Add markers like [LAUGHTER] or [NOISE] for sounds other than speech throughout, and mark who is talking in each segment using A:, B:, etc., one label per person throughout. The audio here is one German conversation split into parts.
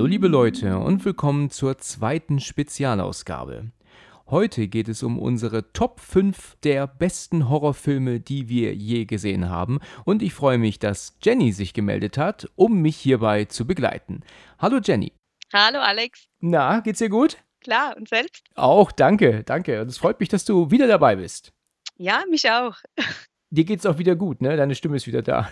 A: Hallo liebe Leute und willkommen zur zweiten Spezialausgabe. Heute geht es um unsere Top 5 der besten Horrorfilme, die wir je gesehen haben. Und ich freue mich, dass Jenny sich gemeldet hat, um mich hierbei zu begleiten. Hallo Jenny.
B: Hallo Alex.
A: Na, geht's dir gut?
B: Klar, und selbst?
A: Auch, danke, danke. Und es freut mich, dass du wieder dabei bist.
B: Ja, mich auch. [LAUGHS]
A: Dir geht's auch wieder gut, ne? Deine Stimme ist wieder da.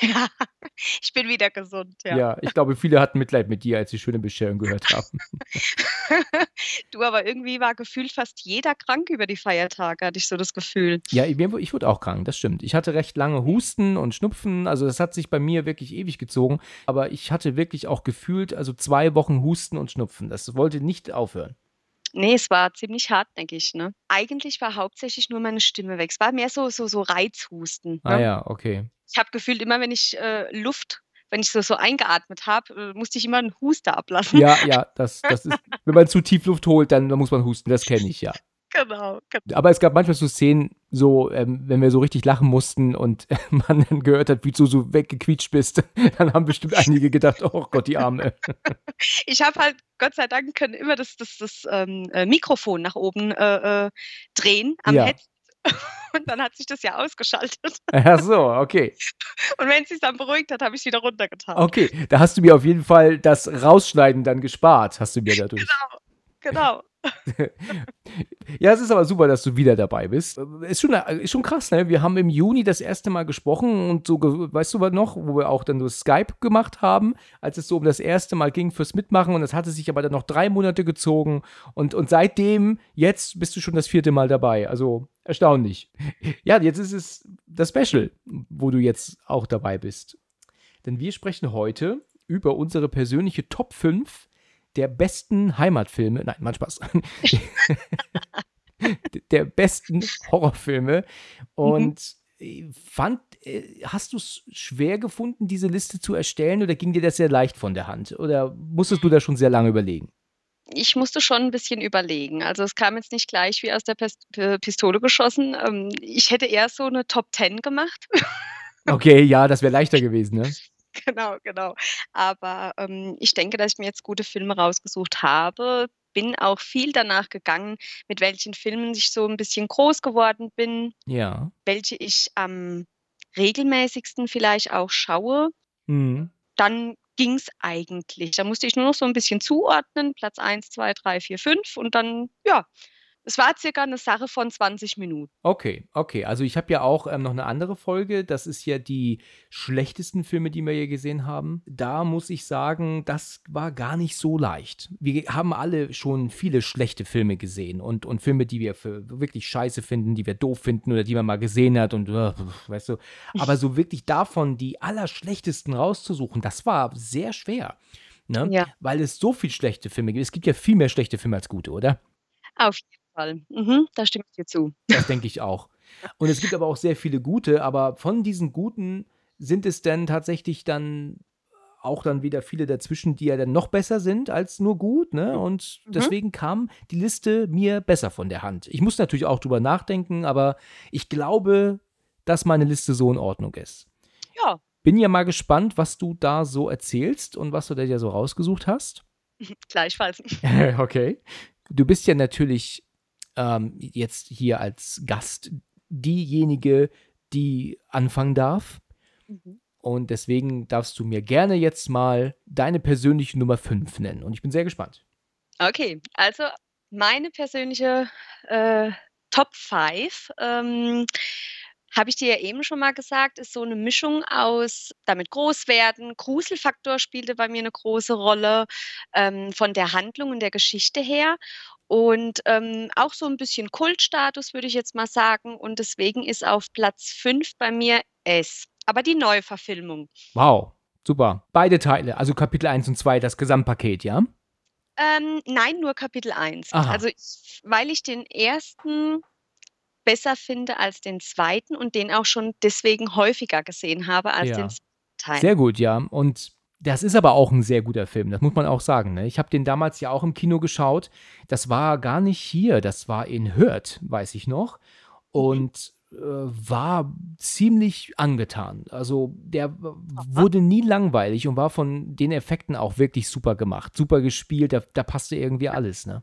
B: Ja, [LAUGHS] ich bin wieder gesund, ja.
A: Ja, ich glaube, viele hatten Mitleid mit dir, als sie schöne Bescherung gehört haben. [LAUGHS]
B: Du, aber irgendwie war gefühlt fast jeder krank über die Feiertage, hatte ich so das Gefühl.
A: Ja, ich, ich wurde auch krank, das stimmt. Ich hatte recht lange Husten und Schnupfen, also das hat sich bei mir wirklich ewig gezogen. Aber ich hatte wirklich auch gefühlt, also zwei Wochen Husten und Schnupfen. Das wollte nicht aufhören.
B: Nee, es war ziemlich hartnäckig, ne? Eigentlich war hauptsächlich nur meine Stimme weg. Es war mehr so, so, so Reizhusten.
A: Ah
B: Ne?
A: ja, okay.
B: Ich habe gefühlt immer, wenn ich äh, Luft, wenn ich so, so eingeatmet habe, äh, musste ich immer einen Huster ablassen.
A: Ja, ja, das, das ist, wenn man zu tief Luft holt, dann, dann muss man husten, das kenne ich ja. [LAUGHS]
B: Genau, genau.
A: Aber es gab manchmal so Szenen, so, ähm, wenn wir so richtig lachen mussten und [LAUGHS] man dann gehört hat, wie du so weggequietscht bist, [LAUGHS] dann haben bestimmt einige gedacht, oh Gott, die Arme.
B: Ich habe halt, Gott sei Dank, können immer das, das, das ähm, äh, Mikrofon nach oben äh, äh, drehen am
A: Ja.
B: Headset. [LAUGHS] Und dann hat sich das ja ausgeschaltet.
A: Ach so, okay. [LAUGHS]
B: Und wenn es sich dann beruhigt hat, habe ich wieder runtergetan.
A: Okay, da hast du mir auf jeden Fall das Rausschneiden dann gespart, hast du mir [LAUGHS] dadurch.
B: Genau.
A: Ja, es ist aber super, dass du wieder dabei bist. Ist schon, ist schon krass, ne? Wir haben im Juni das erste Mal gesprochen und so, weißt du was noch, wo wir auch dann so Skype gemacht haben, als es so um das erste Mal ging fürs Mitmachen und das hatte sich aber dann noch drei Monate gezogen und, und seitdem, jetzt bist du schon das vierte Mal dabei. Also erstaunlich. Ja, jetzt ist es das Special, wo du jetzt auch dabei bist. Denn wir sprechen heute über unsere persönliche Top 5 der besten Heimatfilme. Nein, mein Spaß. [LAUGHS] der besten Horrorfilme. Und äh, fand, äh, hast du es schwer gefunden, diese Liste zu erstellen oder ging dir das sehr leicht von der Hand? Oder musstest du da schon sehr lange überlegen?
B: Ich musste schon ein bisschen überlegen. Also es kam jetzt nicht gleich wie aus der Pistole geschossen. Ähm, ich hätte eher so eine Top 10 gemacht.
A: Okay, ja, das wäre leichter gewesen, ne? [LAUGHS]
B: Genau, genau. Aber ähm, ich denke, dass ich mir jetzt gute Filme rausgesucht habe. Bin auch viel danach gegangen, mit welchen Filmen ich so ein bisschen groß geworden bin,
A: Ja.
B: welche ich am regelmäßigsten vielleicht auch schaue.
A: Mhm.
B: Dann ging es eigentlich. Da musste ich nur noch so ein bisschen zuordnen, Platz 1, 2, 3, 4, 5 und dann, ja, es war circa eine Sache von 20 Minuten.
A: Okay, okay. Also ich habe ja auch ähm, noch eine andere Folge. Das ist ja die schlechtesten Filme, die wir hier gesehen haben. Da muss ich sagen, das war gar nicht so leicht. Wir haben alle schon viele schlechte Filme gesehen und, und Filme, die wir für wirklich scheiße finden, die wir doof finden oder die man mal gesehen hat und äh, weißt du. Aber so wirklich davon die allerschlechtesten rauszusuchen, das war sehr schwer. Ne?
B: Ja.
A: Weil es so viel schlechte Filme gibt. Es gibt ja viel mehr schlechte Filme als gute, oder?
B: Auf jeden Fall. Mhm, da stimme ich dir zu.
A: Das denke ich auch. Und es gibt aber auch sehr viele gute, aber von diesen guten sind es dann tatsächlich dann auch dann wieder viele dazwischen, die ja dann noch besser sind als nur gut, ne? Und
B: Mhm.
A: deswegen kam die Liste mir besser von der Hand. Ich muss natürlich auch drüber nachdenken, aber ich glaube, dass meine Liste so in Ordnung ist.
B: Ja,
A: Bin ja mal gespannt, was du da so erzählst und was du da ja so rausgesucht hast. [LAUGHS]
B: gleichfalls. [LAUGHS]
A: okay. Du bist ja natürlich ähm, jetzt hier als Gast diejenige, die anfangen darf.
B: Mhm.
A: Und deswegen darfst du mir gerne jetzt mal deine persönliche Nummer 5 nennen. Und ich bin sehr gespannt.
B: Okay, also meine persönliche äh, Top 5, ähm, habe ich dir ja eben schon mal gesagt, ist so eine Mischung aus damit groß werden. Gruselfaktor spielte bei mir eine große Rolle ähm, von der Handlung und der Geschichte her. Und ähm, auch so ein bisschen Kultstatus, würde ich jetzt mal sagen. Und deswegen ist auf Platz 5 bei mir S. aber die Neuverfilmung.
A: Wow, super. Beide Teile, also Kapitel 1 und 2, das Gesamtpaket, ja?
B: Ähm, nein, nur Kapitel 1.
A: Aha.
B: Also, ich weil ich den ersten besser finde als den zweiten und den auch schon deswegen häufiger gesehen habe als den
A: Ja.
B: zweiten Teil.
A: Sehr gut, ja. Und das ist aber auch ein sehr guter Film, das muss man auch sagen. Ne? Ich habe den damals ja auch im Kino geschaut. Das war gar nicht hier, das war in Hürth, weiß ich noch. Und äh, war ziemlich angetan. Also der wurde nie langweilig und war von den Effekten auch wirklich super gemacht. Super gespielt, da, da passte irgendwie alles, ne?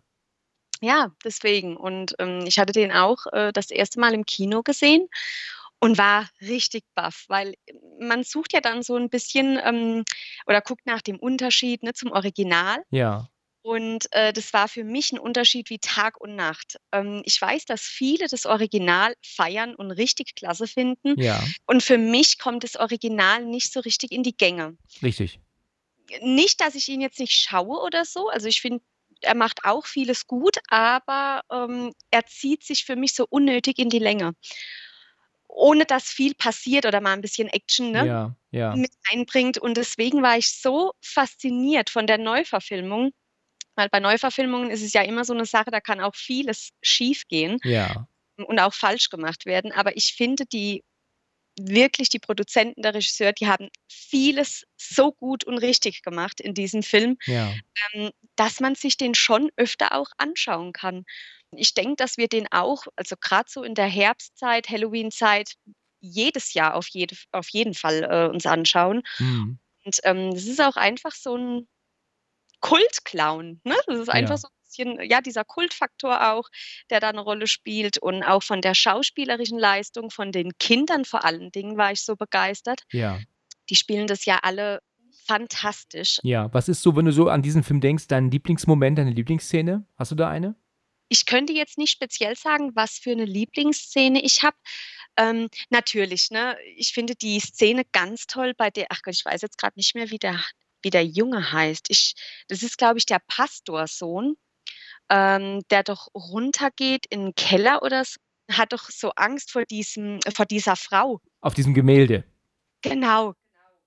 B: Ja, deswegen. Und, ähm, ich hatte den auch, äh, das erste Mal im Kino gesehen und war richtig baff, weil man sucht ja dann so ein bisschen, ähm, oder guckt nach dem Unterschied, ne, zum Original.
A: Ja,
B: Und, äh, das war für mich ein Unterschied wie Tag und Nacht. Ähm, ich weiß, dass viele das Original feiern und richtig klasse finden.
A: ja,
B: Und für mich kommt das Original nicht so richtig in die Gänge.
A: richtig.
B: Nicht, dass ich ihn jetzt nicht schaue oder so. Also, ich finde, er macht auch vieles gut, aber, ähm, er zieht sich für mich so unnötig in die Länge. Ohne dass viel passiert oder mal ein bisschen Action, ne,
A: Ja, ja,
B: mit einbringt. Und deswegen war ich so fasziniert von der Neuverfilmung, weil bei Neuverfilmungen ist es ja immer so eine Sache, da kann auch vieles schiefgehen
A: ja,
B: und auch falsch gemacht werden. Aber ich finde, die wirklich die Produzenten, der Regisseur, die haben vieles so gut und richtig gemacht in diesem Film,
A: ja.
B: ähm, dass man sich den schon öfter auch anschauen kann. Ich denke, dass wir den auch, also gerade so in der Herbstzeit, Halloween-Zeit, jedes Jahr auf, jede, auf jeden Fall äh, uns anschauen.
A: Hm.
B: Und ähm, das ist auch einfach so ein Kultclown. Ne? Das ist einfach
A: Ja.
B: so ein bisschen, ja, dieser Kultfaktor auch, der da eine Rolle spielt. Und auch von der schauspielerischen Leistung, von den Kindern vor allen Dingen war ich so begeistert.
A: Ja,
B: Die spielen das ja alle fantastisch.
A: ja. Was ist so, wenn du so an diesen Film denkst, dein Lieblingsmoment, deine Lieblingsszene? Hast du da eine?
B: Ich könnte jetzt nicht speziell sagen, was für eine Lieblingsszene ich habe. Ähm, natürlich, ne? Ich finde die Szene ganz toll bei der, ach Gott, ich weiß jetzt gerade nicht mehr, wie der, wie der Junge heißt. Ich, das ist, glaube ich, der Pastorsohn, ähm, der doch runtergeht in den Keller oder so, hat doch so Angst vor diesem, vor dieser Frau.
A: Auf diesem Gemälde.
B: Genau.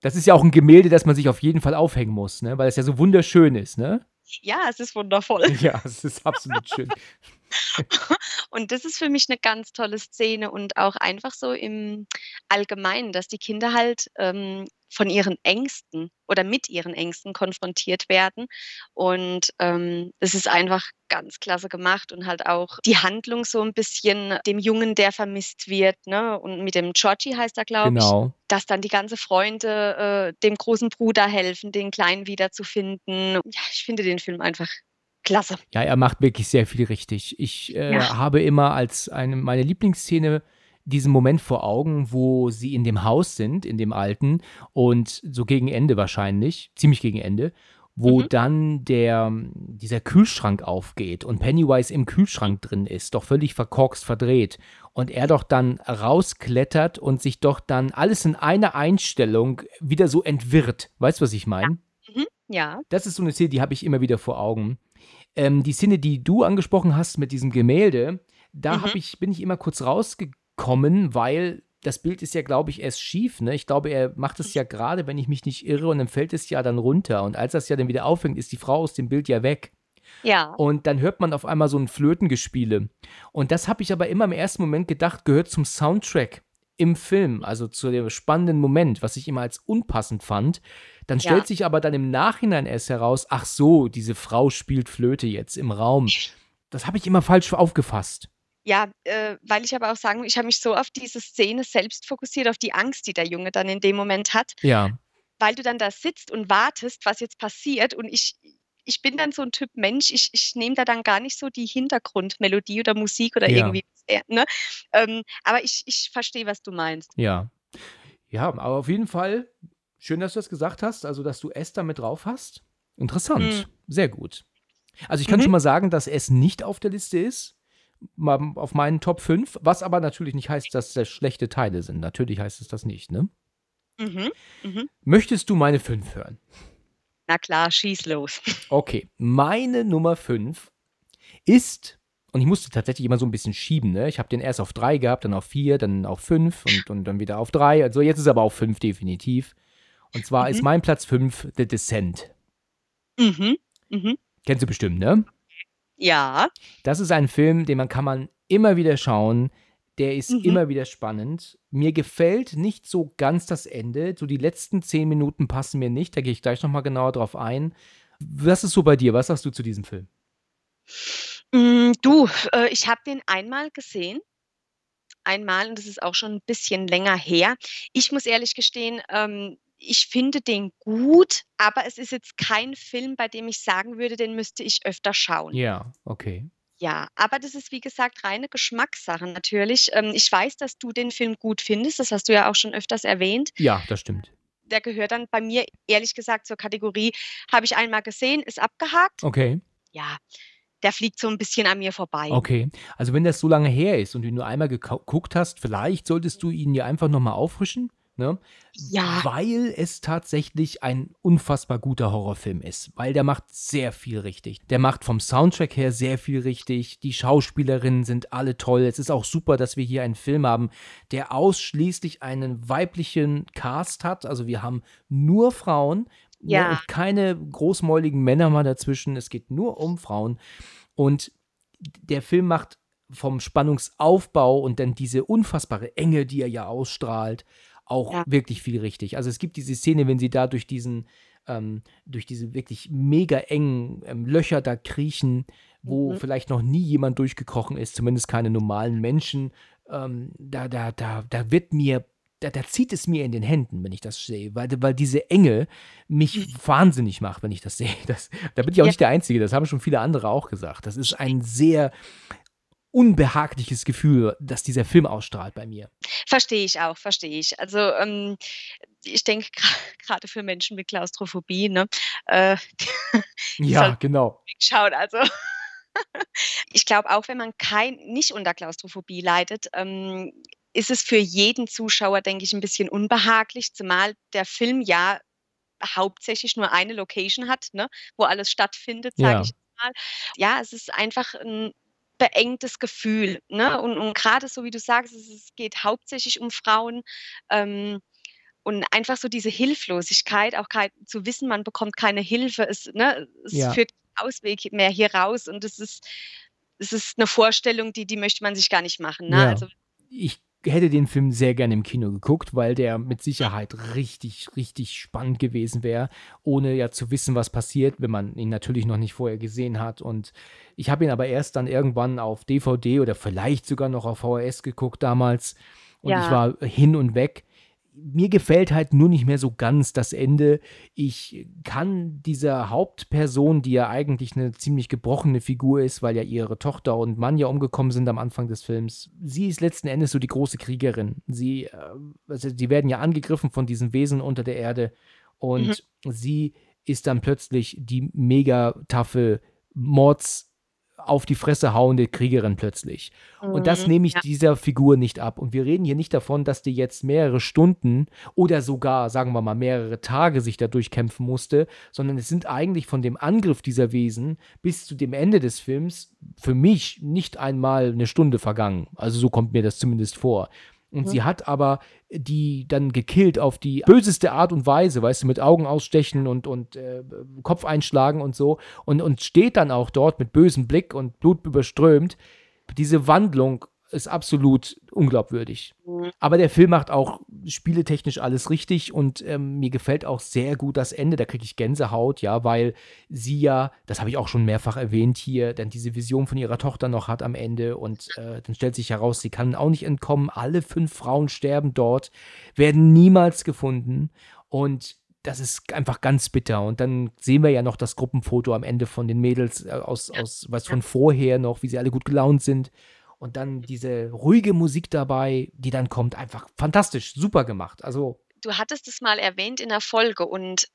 A: Das ist ja auch ein Gemälde, das man sich auf jeden Fall aufhängen muss, ne? Weil es ja so wunderschön ist, ne?
B: Ja, es ist wundervoll.
A: Ja, es ist absolut schön. [LAUGHS] [LAUGHS]
B: Und das ist für mich eine ganz tolle Szene und auch einfach so im Allgemeinen, dass die Kinder halt, ähm, von ihren Ängsten oder mit ihren Ängsten konfrontiert werden. Und, ähm, es ist einfach ganz klasse gemacht und halt auch die Handlung so ein bisschen dem Jungen, der vermisst wird, ne? Und mit dem Georgie heißt er, glaube ich,
A: Genau.
B: dass dann die ganze Freunde, äh, dem großen Bruder helfen, den Kleinen wiederzufinden. Ja, ich finde den Film einfach klasse.
A: Ja, er macht wirklich sehr viel richtig. Ich äh,
B: Ja.
A: habe immer als eine meine Lieblingsszene diesen Moment vor Augen, wo sie in dem Haus sind, in dem alten, und so gegen Ende wahrscheinlich, ziemlich gegen Ende, wo
B: Mhm.
A: dann der, dieser Kühlschrank aufgeht und Pennywise im Kühlschrank drin ist, doch völlig verkorkst, verdreht. Und er doch dann rausklettert und sich doch dann alles in einer Einstellung wieder so entwirrt. Weißt du, was ich meine?
B: Mhm. Ja.
A: Das ist so eine Szene, die habe ich immer wieder vor Augen. Ähm, die Szene, die du angesprochen hast mit diesem Gemälde, da
B: Mhm.
A: hab ich, bin ich immer kurz rausgekommen, weil das Bild ist ja, glaube ich, erst schief. Ne? Ich glaube, er macht es ja gerade, wenn ich mich nicht irre, und dann fällt es ja dann runter. Und als das ja dann wieder aufhängt, ist die Frau aus dem Bild ja weg.
B: Ja.
A: Und dann hört man auf einmal so ein Flötengespiele. Und das habe ich aber immer im ersten Moment gedacht, gehört zum Soundtrack im Film, also zu dem spannenden Moment, was ich immer als unpassend fand. Dann
B: Ja.
A: stellt sich aber dann im Nachhinein erst heraus, ach so, diese Frau spielt Flöte jetzt im Raum. Das habe ich immer falsch aufgefasst.
B: Ja, äh, weil ich aber auch sagen ich habe mich so auf diese Szene selbst fokussiert, auf die Angst, die der Junge dann in dem Moment hat,
A: Ja,
B: weil du dann da sitzt und wartest, was jetzt passiert. Und ich, ich bin dann so ein Typ Mensch, ich, ich nehme da dann gar nicht so die Hintergrundmelodie oder Musik oder
A: Ja.
B: irgendwie. äh, Ne? Ähm, aber ich, ich verstehe, was du meinst.
A: ja. Ja, aber auf jeden Fall schön, dass du das gesagt hast, also dass du S da mit drauf hast. Interessant,
B: Mhm.
A: sehr gut. Also ich kann
B: Mhm.
A: schon mal sagen, dass S nicht auf der Liste ist, mal auf meinen Top 5, was aber natürlich nicht heißt, dass das schlechte Teile sind. Natürlich heißt es das nicht, ne?
B: Mhm. Mhm.
A: Möchtest du meine 5 hören?
B: Na klar, schieß los.
A: Okay, meine Nummer 5 ist, Und ich musste tatsächlich immer so ein bisschen schieben. Ne? Ich habe den erst auf drei gehabt, dann auf vier, dann auf fünf und, und dann wieder auf drei. Also jetzt ist er aber auf fünf definitiv. Und zwar
B: Mhm.
A: ist mein Platz fünf The Descent.
B: Mhm. Mhm.
A: Kennst du bestimmt, ne?
B: Ja.
A: Das ist ein Film, den man kann man immer wieder schauen. Der ist
B: Mhm.
A: immer wieder spannend. Mir gefällt nicht so ganz das Ende. So die letzten zehn Minuten passen mir nicht. Da gehe ich gleich nochmal genauer drauf ein. Was ist so bei dir? Was sagst du zu diesem Film?
B: Hm, du, äh, ich habe den einmal gesehen. Einmal und das ist auch schon 'n bisschen länger her. Ich muss ehrlich gestehen, ähm, ich finde den gut, aber es ist jetzt kein Film, bei dem ich sagen würde, den müsste ich öfter schauen.
A: Ja, okay.
B: Ja, aber das ist, wie gesagt, reine Geschmackssache natürlich. Ähm, ich weiß, dass du den Film gut findest, das hast du ja auch schon öfters erwähnt.
A: Ja, das stimmt.
B: Der gehört dann bei mir ehrlich gesagt zur Kategorie, habe ich einmal gesehen, ist abgehakt.
A: Okay,
B: Ja, der fliegt so 'n bisschen an mir vorbei.
A: okay. Also wenn das so lange her ist und du ihn nur einmal geguckt hast, vielleicht solltest du ihn dir einfach nochmal auffrischen, ne?
B: Ja.
A: Weil es tatsächlich ein unfassbar guter Horrorfilm ist. Weil der macht sehr viel richtig. Der macht vom Soundtrack her sehr viel richtig. Die Schauspielerinnen sind alle toll. Es ist auch super, dass wir hier einen Film haben, der ausschließlich einen weiblichen Cast hat. Also wir haben nur Frauen. ne,
B: Ja.
A: Und keine großmäuligen Männer mal dazwischen. Es geht nur um Frauen. Und der Film macht vom Spannungsaufbau und dann diese unfassbare Enge, die er ja ausstrahlt, auch
B: Ja.
A: wirklich viel richtig. Also es gibt diese Szene, wenn sie da durch diesen, ähm, durch diese wirklich mega engen ähm, Löcher da kriechen, wo
B: Mhm.
A: vielleicht noch nie jemand durchgekrochen ist, zumindest keine normalen Menschen. Ähm, da, da, da, da wird mir, da, da zieht es mir in den Händen, wenn ich das sehe, weil, weil diese Enge mich
B: Mhm.
A: wahnsinnig macht, wenn ich das [LAUGHS] sehe. Das, da bin ich auch
B: Ja.
A: nicht der Einzige, das haben schon viele andere auch gesagt. Das ist ein sehr unbehagliches Gefühl, das dieser Film ausstrahlt bei mir.
B: Verstehe ich auch, verstehe ich. Also, ähm, ich denke gra grade für Menschen mit Klaustrophobie, ne, äh, [LAUGHS]
A: Ja, genau.
B: wegschauen. Also, [LAUGHS] ich glaube auch, wenn man kein nicht unter Klaustrophobie leidet, ähm, ist es für jeden Zuschauer, denke ich, 'n bisschen unbehaglich, zumal der Film ja hauptsächlich nur eine Location hat, ne, wo alles stattfindet, sage
A: Ja.
B: ich mal. Ja, es ist einfach 'n beengtes Gefühl, ne? Und und grade so wie du sagst, es geht hauptsächlich um Frauen, ähm, und einfach so diese Hilflosigkeit, auch kei zu wissen, man bekommt keine Hilfe. Es ne, es
A: Ja.
B: führt keinen Ausweg mehr hier raus und es ist es ist 'ne Vorstellung, die die möchte man sich gar nicht machen, ne?
A: Ja.
B: Also
A: Ich hätte den Film sehr gerne im Kino geguckt, weil der mit Sicherheit richtig, richtig spannend gewesen wäre, ohne ja zu wissen, was passiert, wenn man ihn natürlich noch nicht vorher gesehen hat. Und ich habe ihn aber erst dann irgendwann auf DVD oder vielleicht sogar noch auf VHS geguckt damals. Und ich
B: Ja.
A: war hin und weg. Mir gefällt halt nur nicht mehr so ganz das Ende. Ich kann dieser Hauptperson, die ja eigentlich eine ziemlich gebrochene Figur ist, weil ja ihre Tochter und Mann ja umgekommen sind am Anfang des Films, sie ist letzten Endes so die große Kriegerin. Sie, äh, also die werden ja angegriffen von diesen Wesen unter der Erde und sie ist dann plötzlich die mega taffe Mords auf die Fresse hauende Kriegerin plötzlich. Und das
B: Mhm,
A: nehme ich
B: ja.
A: dieser Figur nicht ab. Und wir reden hier nicht davon, dass die jetzt mehrere Stunden oder sogar, sagen wir mal, mehrere Tage sich da durchkämpfen musste, sondern es sind eigentlich von dem Angriff dieser Wesen bis zu dem Ende des Films für mich nicht einmal eine Stunde vergangen. Also so kommt mir das zumindest vor. Und
B: Mhm.
A: sie hat aber die dann gekillt auf die böseste Art und Weise, weißt du, mit Augen ausstechen und, und äh, Kopf einschlagen und so. Und, und steht dann auch dort mit bösem Blick und Blut überströmt. Diese Wandlung ist absolut unglaubwürdig.
B: Mhm.
A: Aber der Film macht auch spieletechnisch alles richtig und ähm, mir gefällt auch sehr gut das Ende. Da kriege ich Gänsehaut, ja, weil sie ja, das habe ich auch schon mehrfach erwähnt hier, dann diese Vision von ihrer Tochter noch hat am Ende und äh, dann stellt sich heraus, sie kann auch nicht entkommen. Alle fünf Frauen sterben dort, werden niemals gefunden und das ist einfach ganz bitter. Und dann sehen wir ja noch das Gruppenfoto am Ende von den Mädels äh, aus, aus was von vorher noch, wie sie alle gut gelaunt sind. Und dann diese ruhige Musik dabei, die dann kommt, einfach fantastisch, super gemacht. Also,
B: Du hattest es mal erwähnt in der Folge und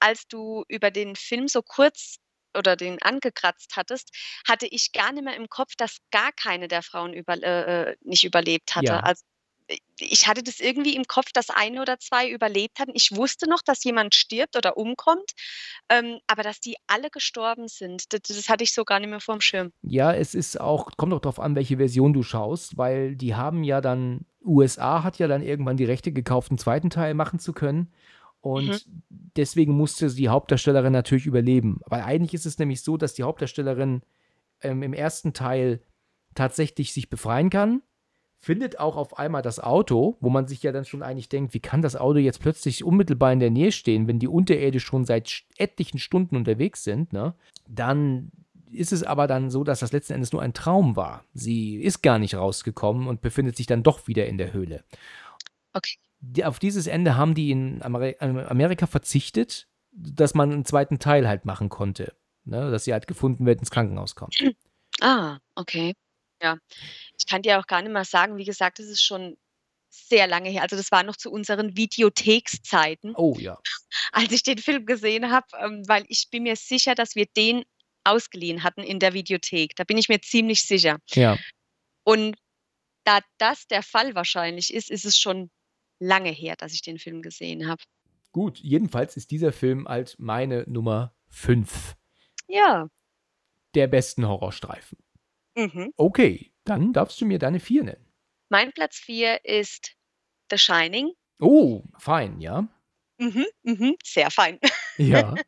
B: als du über den Film so kurz oder den angekratzt hattest, hatte ich gar nicht mehr im Kopf, dass gar keine der Frauen über äh, nicht überlebt hatte.
A: Ja.
B: Also ich hatte das irgendwie im Kopf, dass ein oder zwei überlebt hatten. Ich wusste noch, dass jemand stirbt oder umkommt, ähm, aber dass die alle gestorben sind, das, das hatte ich so gar nicht mehr vorm Schirm.
A: Ja, es ist auch, kommt auch darauf an, welche Version du schaust, weil die haben ja dann, USA hat ja dann irgendwann die Rechte gekauft, einen zweiten Teil machen zu können. Und mhm. deswegen musste die Hauptdarstellerin natürlich überleben. Weil eigentlich ist es nämlich so, dass die Hauptdarstellerin ähm, im ersten Teil tatsächlich sich befreien kann findet auch auf einmal das Auto, wo man sich ja dann schon eigentlich denkt, wie kann das Auto jetzt plötzlich unmittelbar in der Nähe stehen, wenn die unterirdisch schon seit etlichen Stunden unterwegs sind, ne? Dann ist es aber dann so, dass das letzten Endes nur ein Traum war. Sie ist gar nicht rausgekommen und befindet sich dann doch wieder in der Höhle.
B: Okay.
A: auf dieses Ende haben die in Amerika verzichtet, dass man einen zweiten Teil halt machen konnte. Ne? Dass sie halt gefunden wird, ins Krankenhaus kommt.
B: Ah, okay. Ja. Ich kann dir auch gar nicht mal sagen, wie gesagt, das ist schon sehr lange her. Also das war noch zu unseren Videothekszeiten,
A: Oh ja. [LAUGHS]
B: als ich den Film gesehen habe, ähm, weil ich bin mir sicher, dass wir den ausgeliehen hatten in der Videothek. Da bin ich mir ziemlich sicher.
A: Ja.
B: Und da das der Fall wahrscheinlich ist, ist es schon lange her, dass ich den Film gesehen habe.
A: Gut, jedenfalls ist dieser Film halt meine Nummer 5
B: Ja.
A: der besten Horrorstreifen.
B: Mhm.
A: Okay, dann darfst du mir deine 4 nennen.
B: Mein Platz 4 ist The Shining.
A: Oh, fein, ja.
B: Mhm, mhm, sehr fein.
A: Ja. [LAUGHS]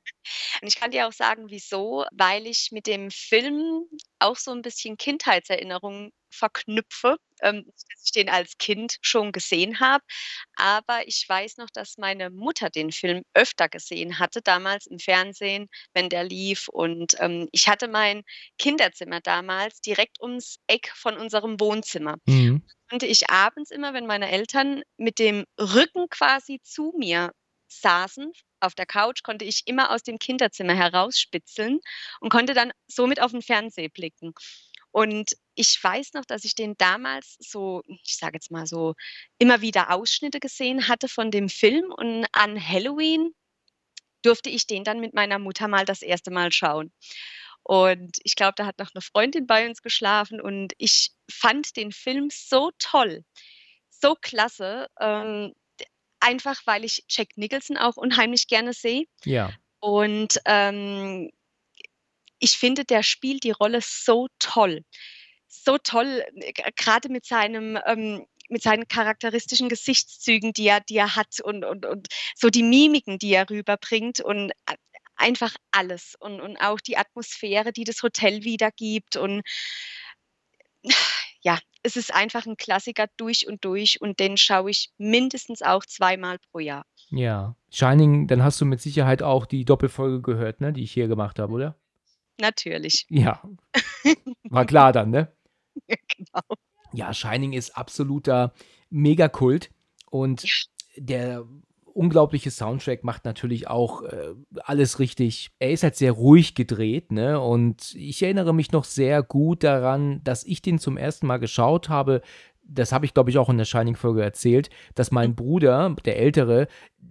B: Und ich kann dir auch sagen, wieso, weil ich mit dem Film auch so ein bisschen Kindheitserinnerungen verknüpfe, ähm, dass ich den als Kind schon gesehen habe. Aber ich weiß noch, dass meine Mutter den Film öfter gesehen hatte, damals im Fernsehen, wenn der lief. Und ähm, ich hatte mein Kinderzimmer damals direkt ums Eck von unserem Wohnzimmer.
A: Mhm.
B: Konnte ich abends immer, wenn meine Eltern mit dem Rücken quasi zu mir saßen auf der Couch, konnte ich immer aus dem Kinderzimmer herausspitzeln und konnte dann somit auf den Fernseher blicken. Und ich weiß noch, dass ich den damals so, ich sage jetzt mal so, immer wieder Ausschnitte gesehen hatte von dem Film und an Halloween durfte ich den dann mit meiner Mutter mal das erste Mal schauen. Und ich glaube, da hat noch eine Freundin bei uns geschlafen und ich fand den Film so toll, so klasse. Ähm, einfach weil ich Jack Nicholson auch unheimlich gerne sehe.
A: Ja.
B: Und ähm, ich finde, der spielt die Rolle so toll. So toll, gerade mit seinem, ähm, mit seinen charakteristischen Gesichtszügen, die er, die er hat und, und, und so die Mimiken, die er rüberbringt und einfach alles und, und auch die Atmosphäre, die das Hotel wiedergibt und ja, es ist einfach ein Klassiker durch und durch und den schaue ich mindestens auch zweimal pro Jahr.
A: Ja. Shining, dann hast du mit Sicherheit auch die Doppelfolge gehört, ne, die ich hier gemacht habe, oder?
B: Natürlich.
A: Ja. [LAUGHS] War klar dann, ne?
B: Ja, genau.
A: Ja, Shining ist absoluter Megakult und der unglaubliche Soundtrack macht natürlich auch äh, alles richtig. Er ist halt sehr ruhig gedreht, ne? Und ich erinnere mich noch sehr gut daran, dass ich den zum ersten Mal geschaut habe. Das habe ich, glaube ich, auch in der Shining-Folge erzählt, dass mein Bruder, der Ältere,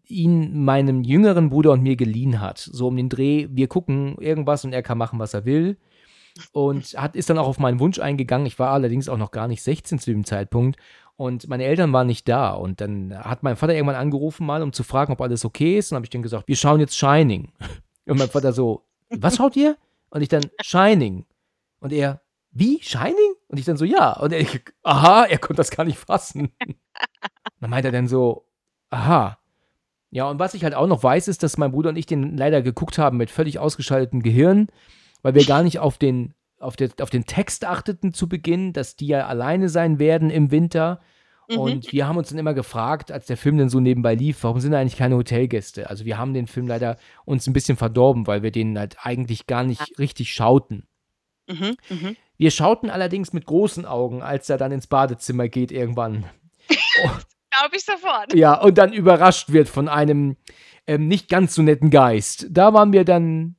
A: ihn meinem jüngeren Bruder und mir geliehen hat. So um den Dreh, wir gucken irgendwas und er kann machen, was er will. Und hat, ist dann auch auf meinen Wunsch eingegangen. Ich war allerdings auch noch gar nicht 16 zu dem Zeitpunkt. Und meine Eltern waren nicht da. Und dann hat mein Vater irgendwann angerufen, mal, um zu fragen, ob alles okay ist. Und habe ich dann gesagt, wir schauen jetzt Shining. [LAUGHS] Und mein Vater so, was schaut ihr? Und ich dann, Shining. Und er, wie? Shining? Und ich dann so, ja. Und er, aha, er konnte das gar nicht fassen. [LAUGHS] dann meint er dann so, aha. Ja, und was ich halt auch noch weiß, ist, dass mein Bruder und ich den leider geguckt haben mit völlig ausgeschaltetem Gehirn, weil wir gar nicht auf den auf, der, auf den Text achteten zu Beginn, dass die ja alleine sein werden im Winter. Mhm. Und wir haben uns dann immer gefragt, als der Film dann so nebenbei lief, warum sind da eigentlich keine Hotelgäste? Also wir haben den Film leider uns ein bisschen verdorben, weil wir den halt eigentlich gar nicht richtig schauten. Mhm, mh. Wir schauten allerdings mit großen Augen, als er dann ins Badezimmer geht irgendwann. [LAUGHS]
B: oh. Glaube ich sofort.
A: Ja, und dann überrascht wird von einem ähm, nicht ganz so netten Geist. Da waren wir dann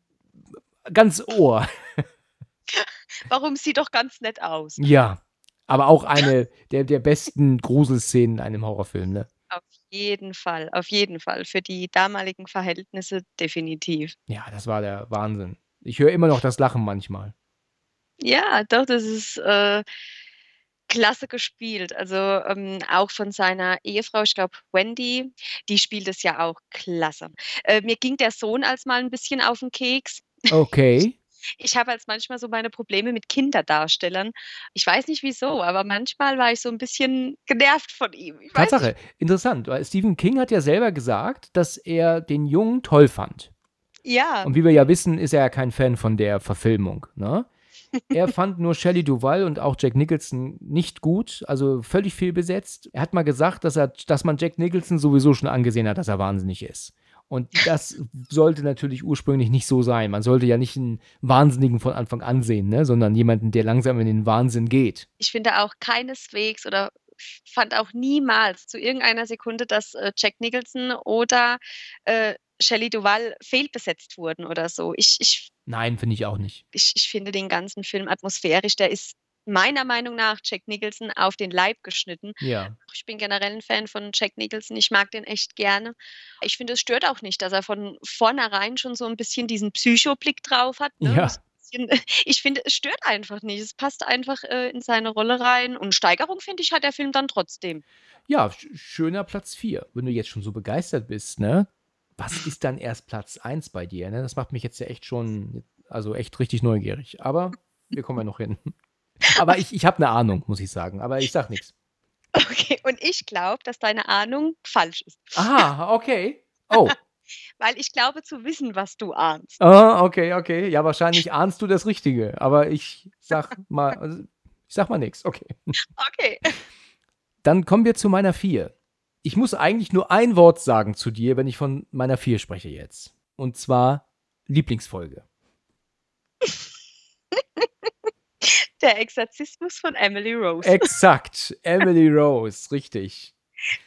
A: ganz ohr. [LAUGHS]
B: Warum sieht doch ganz nett aus?
A: Ja, aber auch eine der, der besten Gruselszenen in einem Horrorfilm, ne?
B: Auf jeden Fall, auf jeden Fall. Für die damaligen Verhältnisse definitiv.
A: Ja, das war der Wahnsinn. Ich höre immer noch das Lachen manchmal.
B: Ja, doch, das ist, äh, klasse gespielt. Also ähm, auch von seiner Ehefrau, ich glaube Wendy, die spielt es ja auch klasse. Äh, mir ging der Sohn als mal ein bisschen auf den Keks.
A: Okay. [LAUGHS]
B: Ich habe als manchmal so meine Probleme mit Kinderdarstellern. Ich weiß nicht wieso, aber manchmal war ich so ein bisschen genervt von ihm. Ich
A: Tatsache, interessant, weil Stephen King hat ja selber gesagt, dass er den Jungen toll fand.
B: Ja.
A: Und wie wir ja wissen, ist er ja kein Fan von der Verfilmung. Ne? Er fand nur Shelley Duval und auch Jack Nicholson nicht gut, also völlig fehlbesetzt. Er hat mal gesagt, dass, er, dass man Jack Nicholson sowieso schon angesehen hat, dass er wahnsinnig ist. Und das sollte natürlich ursprünglich nicht so sein. Man sollte ja nicht einen Wahnsinnigen von Anfang an sehen, ne? sondern jemanden, der langsam in den Wahnsinn geht.
B: Ich finde auch keineswegs oder fand auch niemals zu irgendeiner Sekunde, dass äh, Jack Nicholson oder äh, Shelley Duval fehlbesetzt wurden oder so. Ich, ich,
A: Nein, finde ich auch nicht.
B: ich, ich finde den ganzen Film atmosphärisch, der ist meiner Meinung nach Jack Nicholson auf den Leib geschnitten.
A: Ja.
B: Ich bin generell ein Fan von Jack Nicholson. Ich mag den echt gerne. Ich finde, es stört auch nicht, dass er von vornherein schon so ein bisschen diesen Psychoblick drauf hat. Ne?
A: Ja. [LAUGHS]
B: Ich finde, es stört einfach nicht. Es passt einfach äh, in seine Rolle rein. Und Steigerung, finde ich, hat der Film dann trotzdem.
A: Ja, sch schöner Platz 4. Wenn du jetzt schon so begeistert bist, ne? Was ist dann erst Platz 1 bei dir? Ne? Das macht mich jetzt ja echt schon, also echt richtig neugierig. Aber wir kommen ja noch hin. [LAUGHS] Aber ich, ich habe eine Ahnung, muss ich sagen. Aber ich sag nichts.
B: Okay, und ich glaube, dass deine Ahnung falsch ist.
A: Aha, okay. Oh, [LAUGHS]
B: Weil ich glaube zu wissen, was du ahnst.
A: ah, okay, okay. Ja, wahrscheinlich ahnst du das Richtige. Aber ich sag mal, also, ich sag mal nichts. Okay. [LAUGHS]
B: Okay.
A: Dann kommen wir zu meiner 4. Ich muss eigentlich nur ein Wort sagen zu dir, wenn ich von meiner 4 spreche jetzt. Und zwar Lieblingsfolge. [LAUGHS]
B: Der Exorzismus von Emily Rose.
A: Exakt. Emily [LAUGHS] Rose, richtig.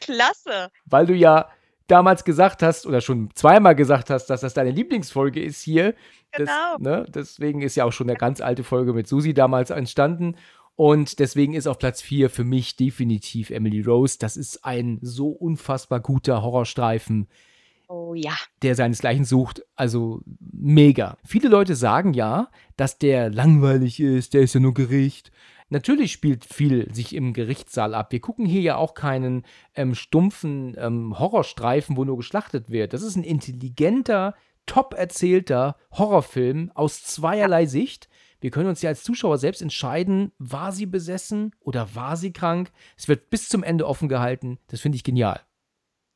B: Klasse.
A: Weil du ja damals gesagt hast oder schon zweimal gesagt hast, dass das deine Lieblingsfolge ist hier. Das,
B: Genau.
A: ne, deswegen ist ja auch schon eine ganz alte Folge mit Susi damals entstanden. Und deswegen ist auf Platz 4 für mich definitiv Emily Rose. Das ist ein so unfassbar guter Horrorstreifen,
B: Oh ja.
A: der seinesgleichen sucht. Also mega. Viele Leute sagen ja, dass der langweilig ist, der ist ja nur Gericht. Natürlich spielt viel sich im Gerichtssaal ab. Wir gucken hier ja auch keinen ähm, stumpfen ähm, Horrorstreifen, wo nur geschlachtet wird. Das ist ein intelligenter, top erzählter Horrorfilm aus zweierlei Sicht. Wir können uns ja als Zuschauer selbst entscheiden, war sie besessen oder war sie krank. Es wird bis zum Ende offen gehalten. Das finde ich genial.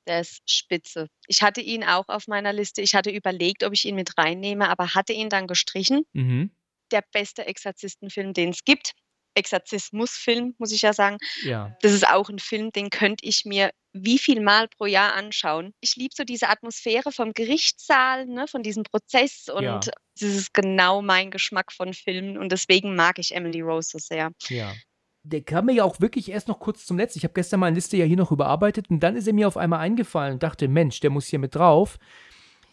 B: Der ist spitze. Ich hatte ihn auch auf meiner Liste. Ich hatte überlegt, ob ich ihn mit reinnehme, aber hatte ihn dann gestrichen.
A: Mhm.
B: Der beste Exorzistenfilm, den es gibt. Exorzismusfilm, muss ich ja sagen.
A: Ja.
B: Das ist auch ein Film, den könnte ich mir wie viel Mal pro Jahr anschauen. Ich liebe so diese Atmosphäre vom Gerichtssaal, ne, von diesem Prozess und
A: Ja.
B: das ist genau mein Geschmack von Filmen und deswegen mag ich Emily Rose so sehr.
A: Ja. Der kam mir ja auch wirklich erst noch kurz zum Netz. Ich habe gestern meine Liste ja hier noch überarbeitet und dann ist er mir auf einmal eingefallen und dachte, Mensch, der muss hier mit drauf.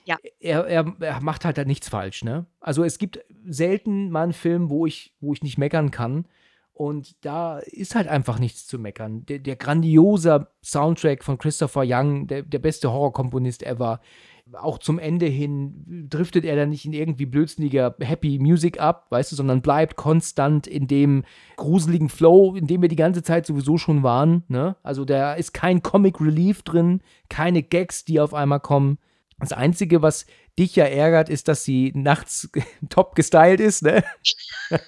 B: Ja.
A: Er, er, er macht halt, halt nichts falsch, ne? Also es gibt selten mal einen Film, wo ich, wo ich nicht meckern kann. Und da ist halt einfach nichts zu meckern. Der, der grandiose Soundtrack von Christopher Young, der, der beste Horrorkomponist ever. Auch zum Ende hin driftet er dann nicht in irgendwie blödsinniger Happy Music ab, weißt du, sondern bleibt konstant in dem gruseligen Flow, in dem wir die ganze Zeit sowieso schon waren. Ne? Also da ist kein Comic Relief drin, keine Gags, die auf einmal kommen. Das Einzige, was dich ja ärgert, ist, dass sie nachts [LAUGHS] top gestylt ist, ne? [LAUGHS]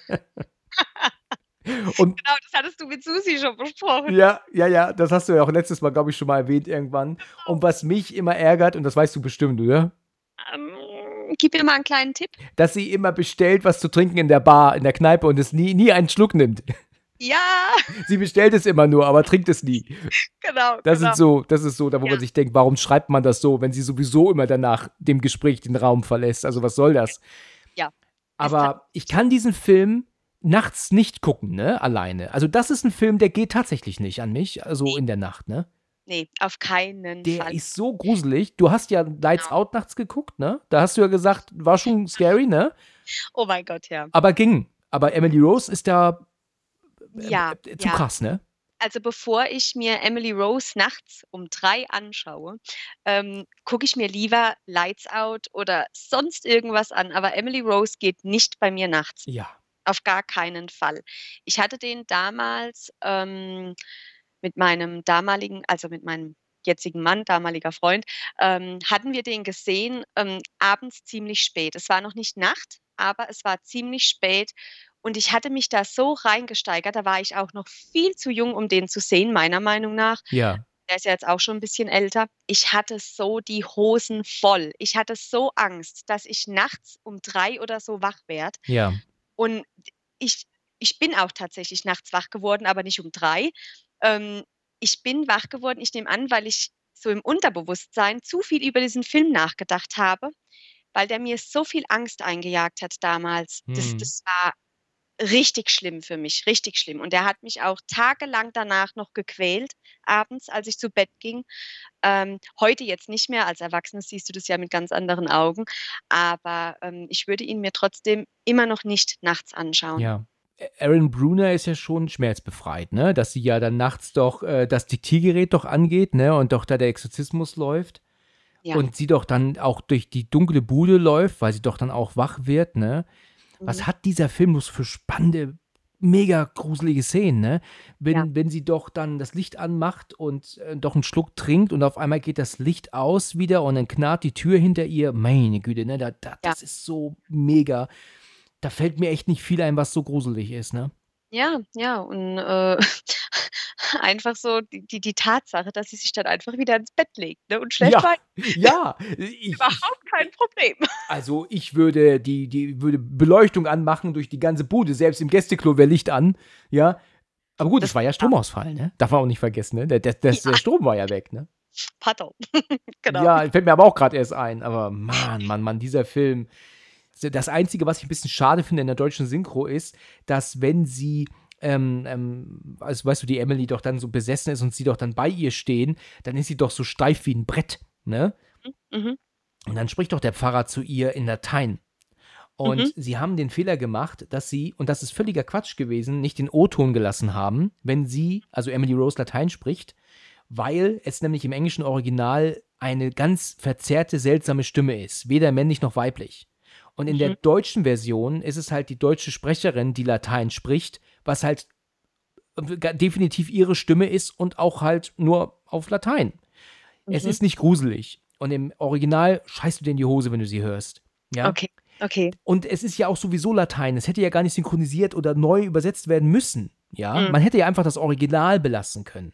A: [LAUGHS] [LAUGHS] Und
B: Genau, das hattest du mit Susi schon besprochen.
A: ja, ja, ja, das hast du ja auch letztes Mal, glaube ich, schon mal erwähnt irgendwann. Und was mich immer ärgert, und das weißt du bestimmt, oder?
B: Ähm, gib mir mal einen kleinen Tipp.
A: Dass sie immer bestellt, was zu trinken in der Bar, in der Kneipe und es nie, nie einen Schluck nimmt.
B: Ja, [LAUGHS]
A: Sie bestellt es immer nur, aber trinkt es nie.
B: genau.
A: Das
B: genau.
A: ist so, das ist so, da wo
B: Ja.
A: man sich denkt, warum schreibt man das so, wenn sie sowieso immer danach dem Gespräch den Raum verlässt? Also was soll das?
B: Ja.
A: Aber ich kann diesen Film nachts nicht gucken, ne, alleine. Also das ist ein Film, der geht tatsächlich nicht an mich, also in der Nacht, ne?
B: Nee, auf keinen
A: Der
B: Fall.
A: ist so gruselig. Du hast ja Lights
B: Genau.
A: Out nachts geguckt, ne? Da hast du ja gesagt, war schon [LAUGHS] scary, ne?
B: Oh mein Gott, ja.
A: Aber ging. Aber Emily Rose ist da äh,
B: Ja,
A: äh, zu
B: ja.
A: krass, ne?
B: Also bevor ich mir Emily Rose nachts um drei anschaue, ähm, gucke ich mir lieber Lights Out oder sonst irgendwas an. Aber Emily Rose geht nicht bei mir nachts.
A: Ja.
B: Auf gar keinen Fall. Ich hatte den damals, ähm, mit meinem damaligen also mit meinem jetzigen Mann, damaliger Freund, ähm, hatten wir den gesehen, ähm, abends ziemlich spät. Es war noch nicht Nacht, aber es war ziemlich spät und ich hatte mich da so reingesteigert. Da war ich auch noch viel zu jung, um den zu sehen, meiner Meinung nach.
A: Ja.
B: Der ist ja jetzt auch schon ein bisschen älter. Ich hatte so die Hosen voll. Ich hatte so Angst, dass ich nachts um drei oder so wach werde.
A: Ja.
B: Und ich, ich bin auch tatsächlich nachts wach geworden, aber nicht um drei. Ähm, ich bin wach geworden, ich nehme an, weil ich so im Unterbewusstsein zu viel über diesen Film nachgedacht habe, weil der mir so viel Angst eingejagt hat damals. Das,
A: Hm.
B: das war richtig schlimm für mich, richtig schlimm. Und der hat mich auch tagelang danach noch gequält, abends, als ich zu Bett ging. Ähm, heute jetzt nicht mehr. Als Erwachsene siehst du das ja mit ganz anderen Augen. Aber ähm, ich würde ihn mir trotzdem immer noch nicht nachts anschauen.
A: Ja. Aaron Bruner ist ja schon schmerzbefreit, ne? Dass sie ja dann nachts doch äh, das Diktiergerät doch angeht, ne? Und doch da der Exorzismus läuft.
B: Ja.
A: Und sie doch dann auch durch die dunkle Bude läuft, weil sie doch dann auch wach wird, ne? Was
B: Mhm.
A: hat dieser Film bloß für spannende, mega gruselige Szenen, ne? Wenn,
B: Ja.
A: wenn sie doch dann das Licht anmacht und äh, doch einen Schluck trinkt und auf einmal geht das Licht aus wieder und dann knarrt die Tür hinter ihr. Meine Güte, ne? Da, da,
B: Ja.
A: Das ist so mega. Da fällt mir echt nicht viel ein, was so gruselig ist, ne?
B: Ja, ja, und äh, [LAUGHS] einfach so die, die, die Tatsache, dass sie sich dann einfach wieder ins Bett legt ne, und schläft
A: Ja,
B: weiter. [LAUGHS]
A: ja. Ich,
B: Überhaupt kein Problem. [LAUGHS]
A: also ich würde die, die würde Beleuchtung anmachen durch die ganze Bude, selbst im Gästeklo wäre Licht an, ja. Aber gut, es
B: Das-
A: war ja Stromausfall, ne? Darf man auch nicht vergessen, ne? Der, der, der, der
B: Ja.
A: Strom war ja weg, ne?
B: Pardon. genau.
A: Ja, fällt mir aber auch gerade erst ein. Aber Mann, Mann, Mann, dieser Film. Das Einzige, was ich ein bisschen schade finde in der deutschen Synchro, ist, dass wenn sie, ähm, ähm, also weißt du, die Emily doch dann so besessen ist und sie doch dann bei ihr stehen, dann ist sie doch so steif wie ein Brett, ne?
B: Mhm.
A: Und dann spricht doch der Pfarrer zu ihr in Latein. Und
B: Mhm.
A: sie haben den Fehler gemacht, dass sie, und das ist völliger Quatsch gewesen, nicht den O-Ton gelassen haben, wenn sie, also Emily Rose Latein spricht, weil es nämlich im englischen Original eine ganz verzerrte, seltsame Stimme ist, weder männlich noch weiblich. Und in der
B: Mhm.
A: deutschen Version ist es halt die deutsche Sprecherin, die Latein spricht, was halt äh, definitiv ihre Stimme ist und auch halt nur auf Latein. Es
B: Mhm.
A: ist nicht gruselig. Und im Original scheißt du dir in die Hose, wenn du sie hörst. Ja.
B: Okay, okay.
A: Und es ist ja auch sowieso Latein. Es hätte ja gar nicht synchronisiert oder neu übersetzt werden müssen. Ja.
B: Mhm.
A: Man hätte ja einfach das Original belassen können.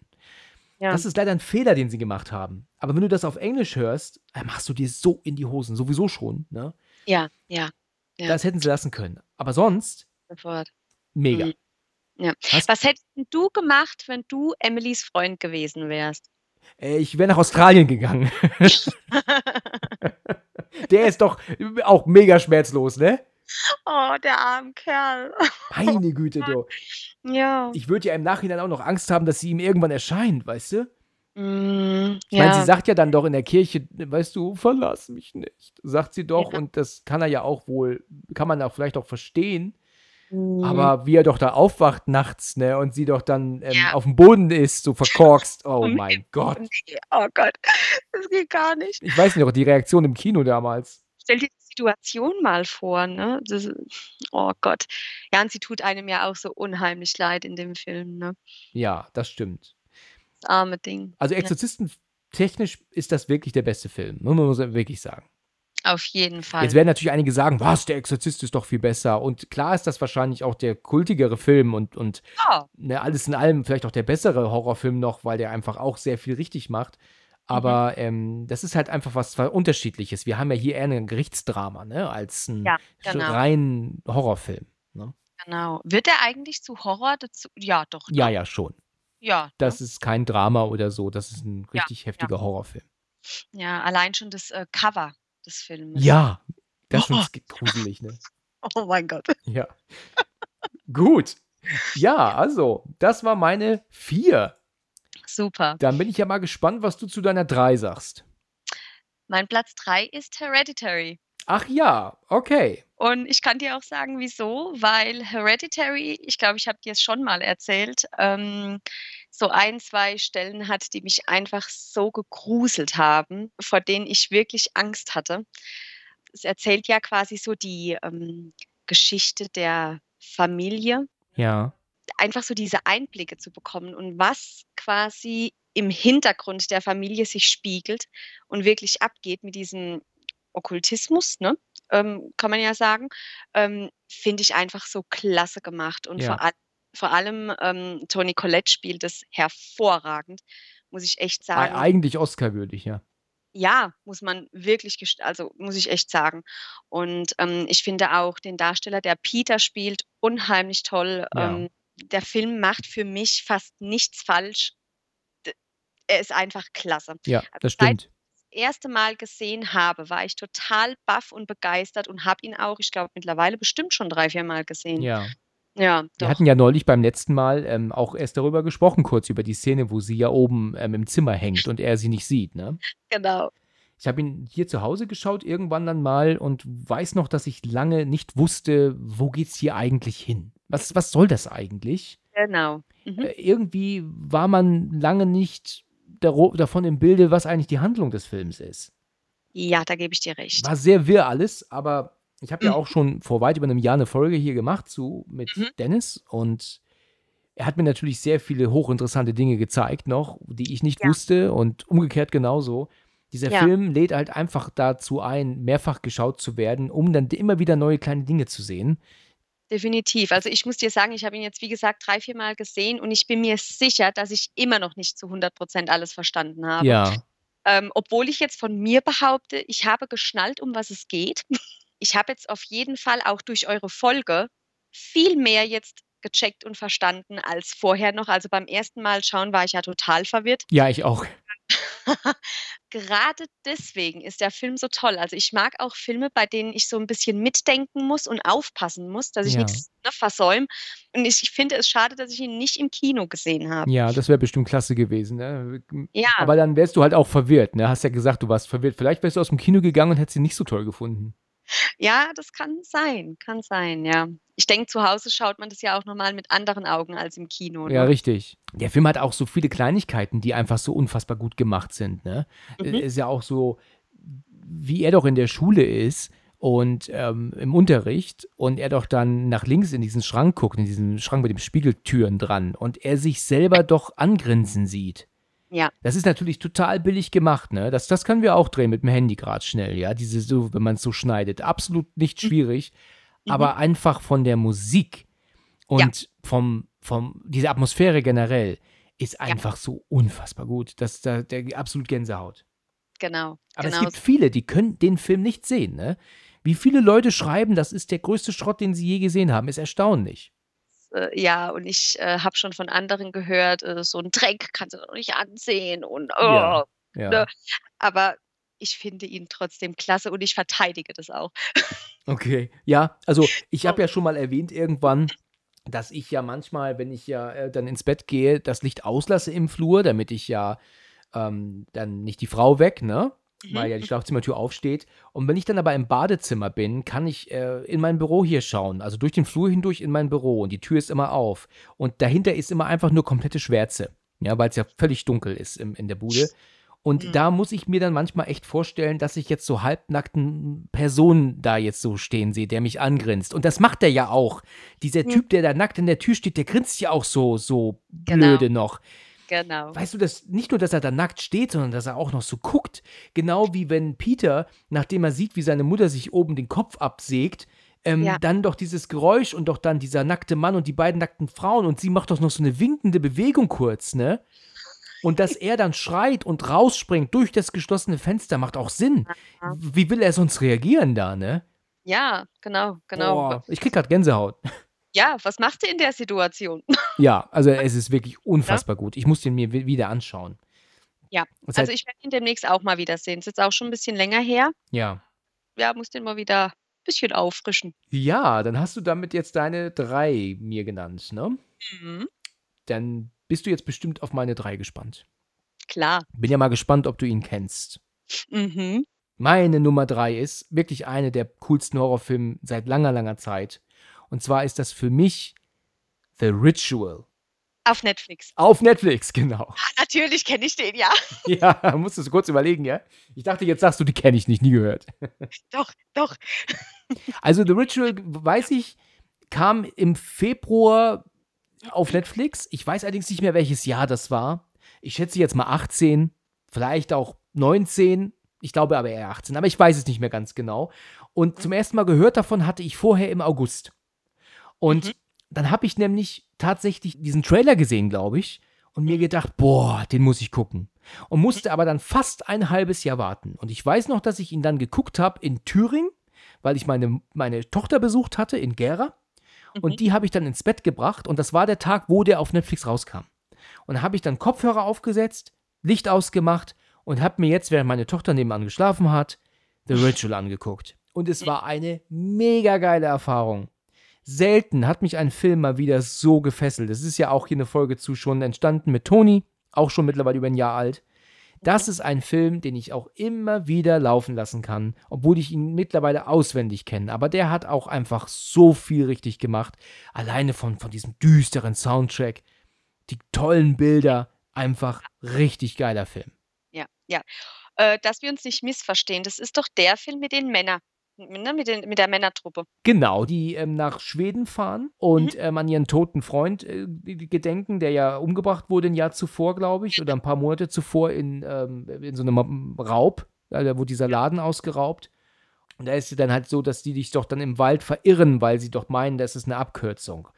B: Ja.
A: Das ist leider ein Fehler, den sie gemacht haben. Aber wenn du das auf Englisch hörst, dann machst du dir so in die Hosen. Sowieso schon. Ne?
B: Ja, ja, Ja.
A: Das hätten sie lassen können. Aber sonst,
B: sofort.
A: mega.
B: Mhm. Ja.
A: Hast-
B: Was hättest du gemacht, wenn du Emilys Freund gewesen wärst?
A: Äh, ich wäre nach Australien gegangen. [LAUGHS] Der ist doch auch mega schmerzlos, ne?
B: oh, der arme Kerl.
A: Meine Güte, du. [LAUGHS]
B: Ja.
A: Ich würde ja im Nachhinein auch noch Angst haben, dass sie ihm irgendwann erscheint, weißt du?
B: Mm,
A: Ich meine,
B: ja.
A: sie sagt ja dann doch in der Kirche, weißt du, verlass mich nicht. Sagt sie doch,
B: Ja.
A: und das kann er ja auch wohl, kann man auch vielleicht auch verstehen.
B: Mm,
A: Aber wie er doch da aufwacht nachts, ne, und sie doch dann ähm,
B: Ja.
A: auf dem Boden ist, so verkorkst. Oh [LAUGHS] mein Gott.
B: oh Gott, [LAUGHS] das geht gar nicht.
A: Ich weiß nicht, auch die Reaktion im Kino damals.
B: Stell dir die Situation mal vor, ne? Das, oh Gott. Ja, und sie tut einem ja auch so unheimlich leid in dem Film, ne?
A: Ja, das stimmt.
B: Das arme Ding.
A: Also
B: Ja.
A: Exorzisten technisch ist das wirklich der beste Film. Muss man wirklich sagen.
B: Auf jeden Fall.
A: Jetzt werden natürlich einige sagen, was, der Exorzist ist doch viel besser. Und klar ist das wahrscheinlich auch der kultigere Film und, und
B: ja.
A: ne, alles in allem vielleicht auch der bessere Horrorfilm noch, weil der einfach auch sehr viel richtig macht. Aber ähm, das ist halt einfach was Unterschiedliches. Wir haben ja hier eher ein Gerichtsdrama, ne, als ein
B: Ja, genau.
A: rein Horrorfilm. Ne?
B: Genau. Wird er eigentlich zu Horror dazu? Ja, doch.
A: Ja,
B: ne?
A: ja, schon.
B: Ja,
A: Das ist kein Drama oder so. Das ist ein
B: Ja,
A: richtig heftiger Horrorfilm.
B: ja, allein schon das äh, Cover des Films.
A: Ja, das ist
B: Oh.
A: sk- [LAUGHS] gruselig, ne?
B: Oh mein Gott.
A: Ja. Gut. Ja, also, das war meine vier.
B: Super.
A: Dann bin ich ja mal gespannt, was du zu deiner drei sagst.
B: Mein Platz 3 ist Hereditary.
A: Ach ja, okay.
B: Und ich kann dir auch sagen, wieso, weil Hereditary, ich glaube, ich habe dir es schon mal erzählt, ähm, so ein, zwei Stellen hat, die mich einfach so gegruselt haben, vor denen ich wirklich Angst hatte. Es erzählt ja quasi so die ähm, Geschichte der Familie.
A: Ja.
B: Einfach so diese Einblicke zu bekommen und was quasi im Hintergrund der Familie sich spiegelt und wirklich abgeht mit diesem Okkultismus, ne? Ähm, kann man ja sagen, ähm, finde ich einfach so klasse gemacht. Und
A: Ja.
B: vor, all, vor allem ähm, Toni Collette spielt es hervorragend, muss ich echt sagen.
A: Eigentlich Oscar-würdig, ja.
B: Ja, muss man wirklich, also muss ich echt sagen. Und ähm, ich finde auch den Darsteller, der Peter spielt, unheimlich toll.
A: Ja.
B: Ähm, der Film macht für mich fast nichts falsch. Er ist einfach klasse.
A: Ja,
B: Also
A: das stimmt.
B: Erste Mal gesehen habe, war ich total baff und begeistert und habe ihn auch, ich glaube, mittlerweile bestimmt schon drei, vier Mal gesehen.
A: Ja.
B: Ja,
A: Wir
B: doch.
A: hatten ja neulich beim letzten Mal ähm, auch erst darüber gesprochen, kurz über die Szene, wo sie ja oben ähm, im Zimmer hängt und er sie nicht sieht, ne?
B: Genau.
A: Ich habe ihn hier zu Hause geschaut, irgendwann dann mal und weiß noch, dass ich lange nicht wusste, wo geht's hier eigentlich hin? Was, was soll das eigentlich?
B: Genau. Mhm.
A: Äh, irgendwie war man lange nicht davon im Bilde, was eigentlich die Handlung des Films ist.
B: Ja, da gebe ich dir recht.
A: War sehr wirr alles, aber ich habe ja
B: Mhm.
A: auch schon vor weit über einem Jahr eine Folge hier gemacht zu mit
B: Mhm.
A: Dennis und er hat mir natürlich sehr viele hochinteressante Dinge gezeigt noch, die ich nicht
B: Ja.
A: wusste und umgekehrt genauso. Dieser
B: Ja.
A: Film lädt halt einfach dazu ein, mehrfach geschaut zu werden, um dann immer wieder neue kleine Dinge zu sehen.
B: Definitiv. Also ich muss dir sagen, ich habe ihn jetzt, wie gesagt, drei, vier Mal gesehen und ich bin mir sicher, dass ich immer noch nicht zu 100 Prozent alles verstanden habe.
A: Ja,
B: Ähm, obwohl ich jetzt von mir behaupte, ich habe geschnallt, um was es geht. Ich habe jetzt auf jeden Fall auch durch eure Folge viel mehr jetzt gecheckt und verstanden als vorher noch. Also beim ersten Mal schauen war ich ja total verwirrt.
A: ja, ich auch. [LAUGHS]
B: Gerade deswegen ist der Film so toll. Also ich mag auch Filme, bei denen ich so ein bisschen mitdenken muss und aufpassen muss, dass ich
A: Ja.
B: nichts ne, versäume. Und ich, ich finde es schade, dass ich ihn nicht im Kino gesehen habe.
A: Ja, das wäre bestimmt klasse gewesen. Ne?
B: Ja,
A: Aber dann wärst du halt auch verwirrt. Ne? Hast ja gesagt, du warst verwirrt. Vielleicht wärst du aus dem Kino gegangen und hättest ihn nicht so toll gefunden.
B: Ja, das kann sein, kann sein, ja. Ich denke, zu Hause schaut man das ja auch nochmal mit anderen Augen als im Kino.
A: Ja,
B: Ne?
A: richtig. Der Film hat auch so viele Kleinigkeiten, die einfach so unfassbar gut gemacht sind. Ne?
B: Mhm.
A: Ist ja auch so, wie er doch in der Schule ist und ähm, im Unterricht und er doch dann nach links in diesen Schrank guckt, in diesen Schrank mit den Spiegeltüren dran und er sich selber doch angrinsen sieht.
B: Ja.
A: Das ist natürlich total billig gemacht, ne? Das, das können wir auch drehen mit dem Handy gerade schnell, ja. Diese so, wenn man es so schneidet. Absolut nicht schwierig,
B: Mhm.
A: aber einfach von der Musik und vom, vom, diese Atmosphäre generell ist einfach so unfassbar gut. Das da, der absolut Gänsehaut.
B: Genau.
A: Aber
B: genau.
A: es gibt viele, die können den Film nicht sehen, ne? Wie viele Leute schreiben, das ist der größte Schrott, den sie je gesehen haben, ist erstaunlich.
B: Äh, ja, und ich äh, habe schon von anderen gehört, äh, so ein Dreck kannst du doch nicht ansehen und oh.
A: Ja. Ja.
B: Ne? aber ich finde ihn trotzdem klasse und ich verteidige das auch.
A: Okay. Ja, also ich habe ja schon mal erwähnt irgendwann, dass ich ja manchmal, wenn ich ja äh, dann ins Bett gehe, das Licht auslasse im Flur, damit ich ja ähm, dann nicht die Frau weg, ne? Weil
B: Mhm.
A: ja die Schlafzimmertür aufsteht. Und wenn ich dann aber im Badezimmer bin, kann ich äh, in mein Büro hier schauen. Also durch den Flur hindurch in mein Büro. Und die Tür ist immer auf. Und dahinter ist immer einfach nur komplette Schwärze. Ja, weil es ja völlig dunkel ist im, in der Bude. Und
B: Mhm.
A: da muss ich mir dann manchmal echt vorstellen, dass ich jetzt so halbnackten Personen da jetzt so stehen sehe, der mich angrinst. Und das macht er ja auch. Dieser
B: Mhm.
A: Typ, der da nackt in der Tür steht, der grinst ja auch so, so
B: Genau.
A: blöde noch.
B: Genau.
A: Weißt du, dass nicht nur, dass er da nackt steht, sondern dass er auch noch so guckt. Genau wie wenn Peter, nachdem er sieht, wie seine Mutter sich oben den Kopf absägt, ähm,
B: Ja.
A: dann doch dieses Geräusch und doch dann dieser nackte Mann und die beiden nackten Frauen und sie macht doch noch so eine winkende Bewegung kurz, ne? Und dass er dann schreit und rausspringt durch das geschlossene Fenster, macht auch Sinn.
B: Aha.
A: Wie will er sonst reagieren da, ne?
B: Ja, genau, genau.
A: Boah, ich krieg grad Gänsehaut.
B: Ja, was machst du in der Situation? [LAUGHS]
A: Ja, also es ist wirklich [LAUGHS] unfassbar gut. Ich muss den mir wi- wieder anschauen.
B: Ja,
A: Das
B: Also
A: halt,
B: ich werde ihn demnächst auch mal wieder sehen. Ist jetzt auch schon ein bisschen länger her.
A: ja.
B: Ja, muss den mal wieder ein bisschen auffrischen.
A: Ja, dann hast du damit jetzt deine drei mir genannt, ne?
B: Mhm.
A: Dann bist du jetzt bestimmt auf meine drei gespannt.
B: Klar.
A: Bin ja mal gespannt, ob du ihn kennst.
B: Mhm.
A: Meine Nummer drei ist wirklich eine der coolsten Horrorfilme seit langer, langer Zeit. Und zwar ist das für mich The Ritual.
B: Auf Netflix.
A: Auf Netflix, [LAUGHS] genau.
B: Ah, natürlich kenne ich den, ja. [LAUGHS]
A: Ja, musstest du kurz überlegen, ja? Ich dachte, jetzt sagst du, die kenne ich nicht, nie gehört. [LAUGHS]
B: Doch, doch.
A: Also The Ritual, weiß ich, kam im Februar auf Netflix. Ich weiß allerdings nicht mehr, welches Jahr das war. Ich schätze jetzt mal 18, vielleicht auch 19. Ich glaube aber eher 18, aber ich weiß es nicht mehr ganz genau. Und zum ersten Mal gehört davon hatte ich vorher im August. Und mhm. dann habe ich nämlich tatsächlich diesen Trailer gesehen, glaube ich, und mir gedacht, boah, den muss ich gucken. Und musste aber dann fast ein halbes Jahr warten. Und ich weiß noch, dass ich ihn dann geguckt habe in Thüringen, weil ich meine, meine Tochter besucht hatte in Gera. Und mhm. die habe ich dann ins Bett gebracht. Und das war der Tag, wo der auf Netflix rauskam. Und da habe ich dann Kopfhörer aufgesetzt, Licht ausgemacht und habe mir jetzt, während meine Tochter nebenan geschlafen hat, The [LAUGHS] Ritual angeguckt. Und es war eine mega geile Erfahrung. Selten hat mich ein Film mal wieder so gefesselt. Es ist ja auch hier eine Folge zu schon entstanden mit Toni, auch schon mittlerweile über ein Jahr alt. Das ist ein Film, den ich auch immer wieder laufen lassen kann, obwohl ich ihn mittlerweile auswendig kenne. Aber der hat auch einfach so viel richtig gemacht. Alleine von, von diesem düsteren Soundtrack, die tollen Bilder, einfach richtig geiler Film.
B: Ja, ja. Äh, dass wir uns nicht missverstehen, das ist doch der Film mit den Männern ne, mit, den, mit der Männertruppe.
A: Genau, die ähm, nach Schweden fahren und mhm. ähm, an ihren toten Freund äh, gedenken, der ja umgebracht wurde ein Jahr zuvor, glaube ich, oder ein paar Monate zuvor in, ähm, in so einem Raub. Da wurde dieser Laden ausgeraubt. Und da ist es dann halt so, dass die dich doch dann im Wald verirren, weil sie doch meinen, das ist eine Abkürzung.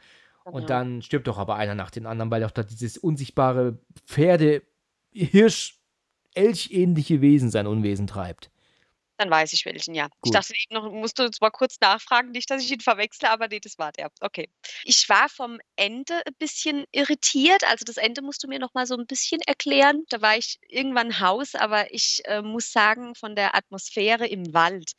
A: Genau. Und dann stirbt doch aber einer nach dem anderen, weil doch da dieses unsichtbare Pferde, Hirsch, Elchähnliche Wesen sein Unwesen treibt.
B: Dann weiß ich welchen, ja. Gut. Ich dachte eben noch, musst du zwar kurz nachfragen, nicht, dass ich ihn verwechsle, aber nee, das war der. Okay. Ich war vom Ende ein bisschen irritiert. Also das Ende musst du mir noch mal so ein bisschen erklären. Da war ich irgendwann Haus, aber ich äh, muss sagen, von der Atmosphäre im Wald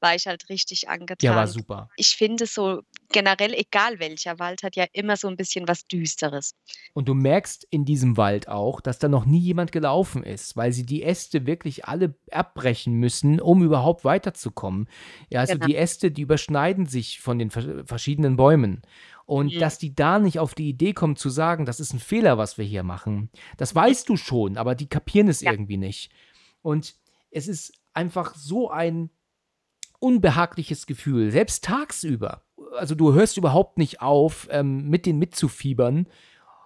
B: war ich halt richtig angetan.
A: Ja, war super.
B: Ich finde so generell, egal welcher Wald, hat ja immer so ein bisschen was Düsteres.
A: Und du merkst in diesem Wald auch, dass da noch nie jemand gelaufen ist, weil sie die Äste wirklich alle abbrechen müssen, um überhaupt weiterzukommen. Ja, also genau. die Äste, die überschneiden sich von den verschiedenen Bäumen. Und mhm. dass die da nicht auf die Idee kommen zu sagen, das ist ein Fehler, was wir hier machen, das weißt du schon, aber die kapieren es ja. irgendwie nicht. Und es ist einfach so ein unbehagliches Gefühl, selbst tagsüber. Also du hörst überhaupt nicht auf, ähm, mit denen mitzufiebern.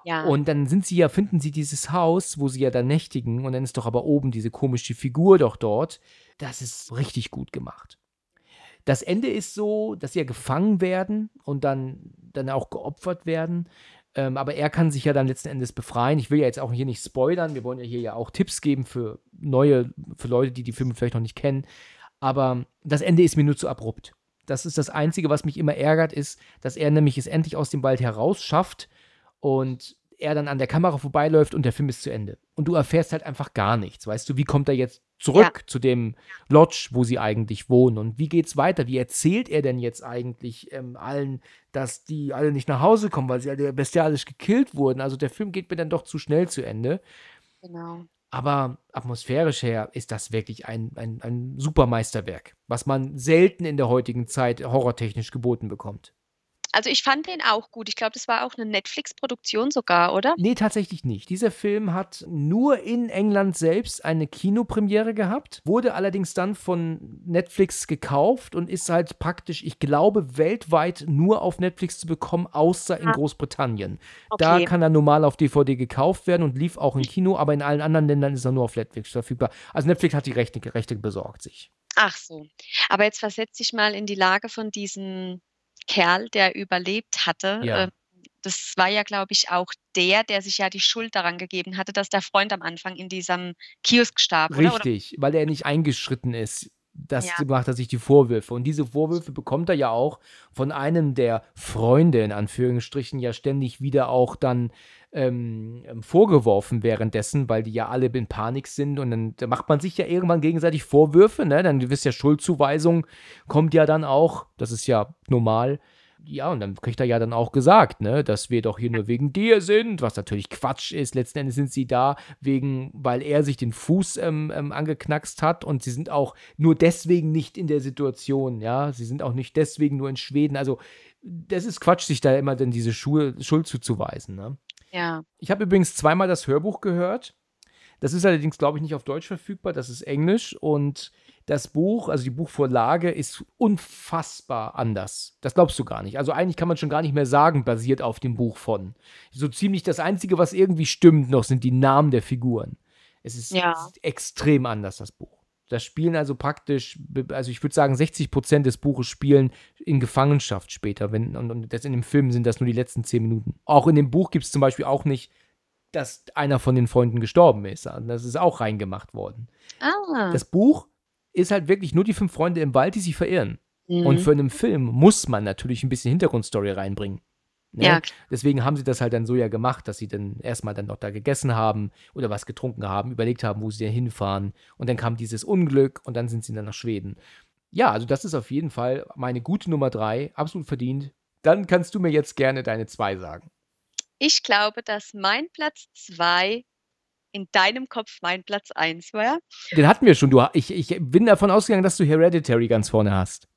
A: Ja. Und dann sind sie ja, finden sie dieses Haus, wo sie ja dann nächtigen, und dann ist doch aber oben diese komische Figur doch dort. Das ist richtig gut gemacht. Das Ende ist so, dass sie ja gefangen werden und dann, dann auch geopfert werden. Ähm, aber er kann sich ja dann letzten Endes befreien. Ich will ja jetzt auch hier nicht spoilern. Wir wollen ja hier ja auch Tipps geben für neue, für Leute, die die Filme vielleicht noch nicht kennen. Aber das Ende ist mir nur zu abrupt. Das ist das Einzige, was mich immer ärgert, ist, dass er nämlich es endlich aus dem Wald heraus schafft und er dann an der Kamera vorbeiläuft und der Film ist zu Ende. Und du erfährst halt einfach gar nichts. Weißt du, wie kommt er jetzt zurück ja. zu dem Lodge, wo sie eigentlich wohnen? Und wie geht's weiter? Wie erzählt er denn jetzt eigentlich ähm, allen, dass die alle nicht nach Hause kommen, weil sie alle bestialisch gekillt wurden? Also der Film geht mir dann doch zu schnell zu Ende. Genau. Aber atmosphärisch her ist das wirklich ein, ein, ein super was man selten in der heutigen Zeit horrortechnisch geboten bekommt.
B: Also ich fand den auch gut. Ich glaube, das war auch eine Netflix-Produktion sogar, oder?
A: Nee, tatsächlich nicht. Dieser Film hat nur in England selbst eine Kinopremiere gehabt, wurde allerdings dann von Netflix gekauft und ist halt praktisch, ich glaube, weltweit nur auf Netflix zu bekommen, außer in ah. Großbritannien. Okay. Da kann er normal auf DVD gekauft werden und lief auch im Kino, aber in allen anderen Ländern ist er nur auf Netflix verfügbar. Also Netflix hat die Rechte, Rechte besorgt sich.
B: Ach so. Aber jetzt versetze dich mal in die Lage von diesen Kerl, der überlebt hatte. Ja. Ähm, das war ja, glaube ich, auch der, der sich ja die Schuld daran gegeben hatte, dass der Freund am Anfang in diesem Kiosk starb.
A: Richtig, oder? weil er nicht eingeschritten ist. Das ja. macht er sich die Vorwürfe. Und diese Vorwürfe bekommt er ja auch von einem der Freunde, in Anführungsstrichen, ja ständig wieder auch dann ähm, ähm, vorgeworfen währenddessen, weil die ja alle in Panik sind und dann da macht man sich ja irgendwann gegenseitig Vorwürfe, ne? Dann wisst ja Schuldzuweisung kommt ja dann auch, das ist ja normal. Ja, und dann kriegt er ja dann auch gesagt, ne, dass wir doch hier nur wegen dir sind, was natürlich Quatsch ist. Letzten Endes sind sie da wegen, weil er sich den Fuß ähm, ähm, angeknackst hat und sie sind auch nur deswegen nicht in der Situation, ja. Sie sind auch nicht deswegen nur in Schweden. Also, das ist Quatsch, sich da immer dann diese Schuhe, Schuld zuzuweisen, ne?
B: Ja.
A: Ich habe übrigens zweimal das Hörbuch gehört. Das ist allerdings, glaube ich, nicht auf Deutsch verfügbar, das ist Englisch und das Buch, also die Buchvorlage, ist unfassbar anders. Das glaubst du gar nicht. Also eigentlich kann man schon gar nicht mehr sagen, basiert auf dem Buch von. So ziemlich das Einzige, was irgendwie stimmt noch, sind die Namen der Figuren. Es ist
B: Ja.
A: extrem anders, das Buch. Das spielen also praktisch, also ich würde sagen, 60 Prozent des Buches spielen in Gefangenschaft später. Wenn, und, und das in dem Film sind das nur die letzten 10 Minuten. Auch in dem Buch gibt es zum Beispiel auch nicht, dass einer von den Freunden gestorben ist. Das ist auch reingemacht worden.
B: Ah.
A: Das Buch ist halt wirklich nur die fünf Freunde im Wald, die sich verirren.
B: Mhm.
A: Und für einen Film muss man natürlich ein bisschen Hintergrundstory reinbringen. Ne?
B: Ja,
A: Deswegen haben sie das halt dann so ja gemacht, dass sie dann erstmal dann noch da gegessen haben oder was getrunken haben, überlegt haben, wo sie denn hinfahren. Und dann kam dieses Unglück und dann sind sie dann nach Schweden. Ja, also das ist auf jeden Fall meine gute Nummer drei, absolut verdient. Dann kannst du mir jetzt gerne deine zwei sagen.
B: Ich glaube, dass mein Platz zwei in deinem Kopf mein Platz eins war.
A: Den hatten wir schon. Du, ich, ich bin davon ausgegangen, dass du Hereditary ganz vorne hast.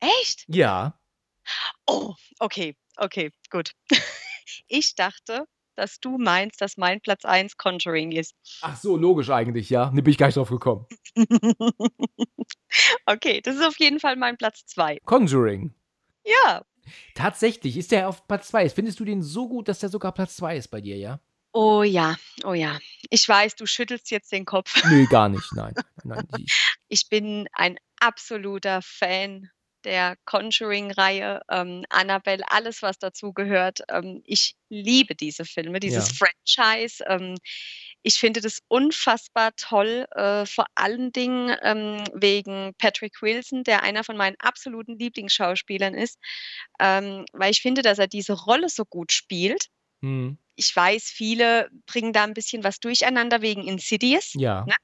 B: Echt?
A: Ja.
B: Oh, okay, okay, gut. [LAUGHS] Ich dachte, dass du meinst, dass mein Platz eins Conjuring ist.
A: Ach so, logisch eigentlich, ja. Ne, bin ich gar nicht drauf gekommen. [LAUGHS]
B: Okay, das ist auf jeden Fall mein Platz zwei.
A: Conjuring.
B: Ja.
A: Tatsächlich, ist der auf Platz 2. Findest du den so gut, dass der sogar Platz 2 ist bei dir, ja?
B: Oh ja, oh ja. Ich weiß, du schüttelst jetzt den Kopf.
A: Nö, gar nicht, nein. nein [LAUGHS]
B: Ich bin ein absoluter Fan der Conjuring-Reihe, ähm, Annabelle, alles, was dazu gehört. Ähm, ich liebe diese Filme, dieses
A: Ja.
B: Franchise. Ähm, ich finde das unfassbar toll, äh, vor allen Dingen ähm, wegen Patrick Wilson, der einer von meinen absoluten Lieblingsschauspielern ist, ähm, weil ich finde, dass er diese Rolle so gut spielt.
A: hm,
B: Ich weiß, viele bringen da ein bisschen was durcheinander wegen Insidious.
A: ja,
B: Ne?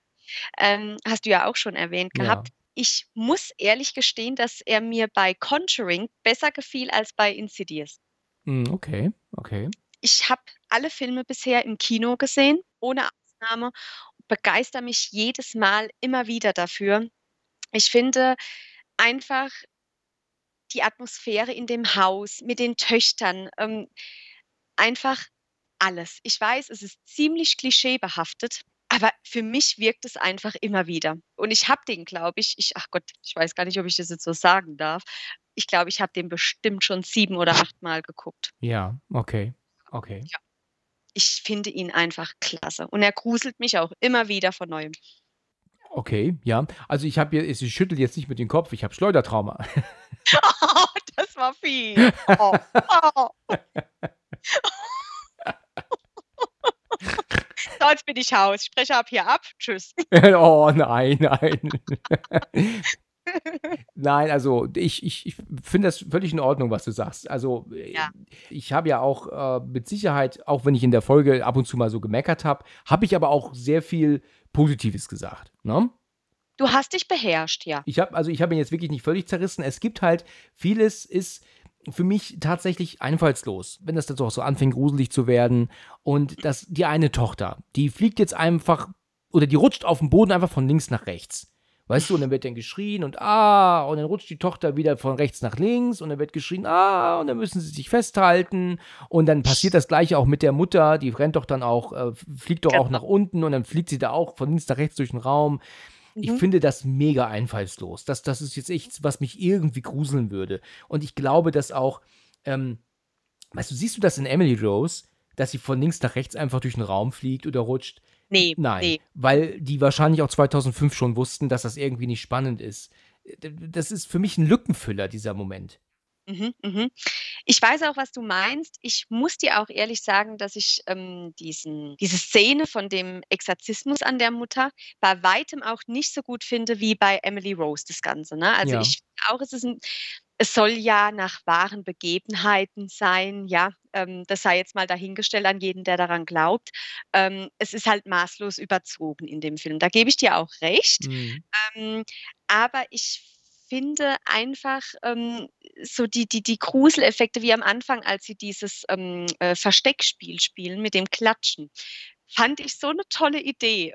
B: Ähm, hast du ja auch schon erwähnt
A: ja.
B: gehabt. Ich muss ehrlich gestehen, dass er mir bei Conjuring besser gefiel als bei Insidious.
A: Hm, okay, okay.
B: Ich habe alle Filme bisher im Kino gesehen, ohne Ausnahme, begeister mich jedes Mal immer wieder dafür. Ich finde einfach die Atmosphäre in dem Haus mit den Töchtern, ähm, einfach alles. Ich weiß, es ist ziemlich klischeebehaftet, aber für mich wirkt es einfach immer wieder. Und ich habe den, glaube ich, ich, ach Gott, ich weiß gar nicht, ob ich das jetzt so sagen darf. Ich glaube, ich habe den bestimmt schon sieben oder acht Mal geguckt.
A: Ja, okay, okay.
B: Ich finde ihn einfach klasse. Und er gruselt mich auch immer wieder von neuem.
A: Okay, ja. Also ich habe hier, ich schüttel jetzt nicht mit dem Kopf, ich habe Schleudertrauma. [LAUGHS]
B: Oh, das war viel. Oh, oh. [LAUGHS] Jetzt bin ich Haus. Ich spreche ab hier ab. Tschüss. [LAUGHS]
A: oh nein, nein. Nein, also ich, ich, ich finde das völlig in Ordnung, was du sagst. Also äh,
B: Ja.
A: ich habe ja auch äh, mit Sicherheit, auch wenn ich in der Folge ab und zu mal so gemeckert habe, habe ich aber auch sehr viel Positives gesagt. Ne?
B: Du hast dich beherrscht, ja.
A: Ich habe also ich habe ihn jetzt wirklich nicht völlig zerrissen. Es gibt halt vieles ist für mich tatsächlich einfallslos, wenn das dann so auch so anfängt gruselig zu werden und das die eine Tochter, die fliegt jetzt einfach oder die rutscht auf dem Boden einfach von links nach rechts. Weißt du, und dann wird dann geschrien und ah, und dann rutscht die Tochter wieder von rechts nach links und dann wird geschrien, ah, und dann müssen sie sich festhalten und dann passiert das gleiche auch mit der Mutter, die rennt doch dann auch, äh, fliegt doch auch
B: Genau.
A: nach unten und dann fliegt sie da auch von links nach rechts durch den Raum. Ich
B: Mhm.
A: finde das mega einfallslos. Das, das ist jetzt echt, was mich irgendwie gruseln würde. Und ich glaube, dass auch, ähm, weißt du, siehst du das in Emily Rose, dass sie von links nach rechts einfach durch den Raum fliegt oder rutscht?
B: Nee,
A: Nein,
B: nee.
A: weil die wahrscheinlich auch 2005 schon wussten, dass das irgendwie nicht spannend ist. D- Das ist für mich ein Lückenfüller, dieser Moment.
B: Mhm, mhm. Ich weiß auch, was du meinst. Ich muss dir auch ehrlich sagen, dass ich ähm, diesen, diese Szene von dem Exorzismus an der Mutter bei weitem auch nicht so gut finde wie bei Emily Rose das Ganze. Ne? Also
A: Ja.
B: ich finde auch, es ist ein, es soll ja nach wahren Begebenheiten sein, ja. Ähm, das sei jetzt mal dahingestellt an jeden, der daran glaubt. Ähm, es ist halt maßlos überzogen in dem Film. Da gebe ich dir auch recht.
A: Mhm.
B: Ähm, aber ich finde einfach ähm, so die, die, die Gruseleffekte wie am Anfang, als sie dieses ähm, äh, Versteckspiel spielen mit dem Klatschen, fand ich so eine tolle Idee.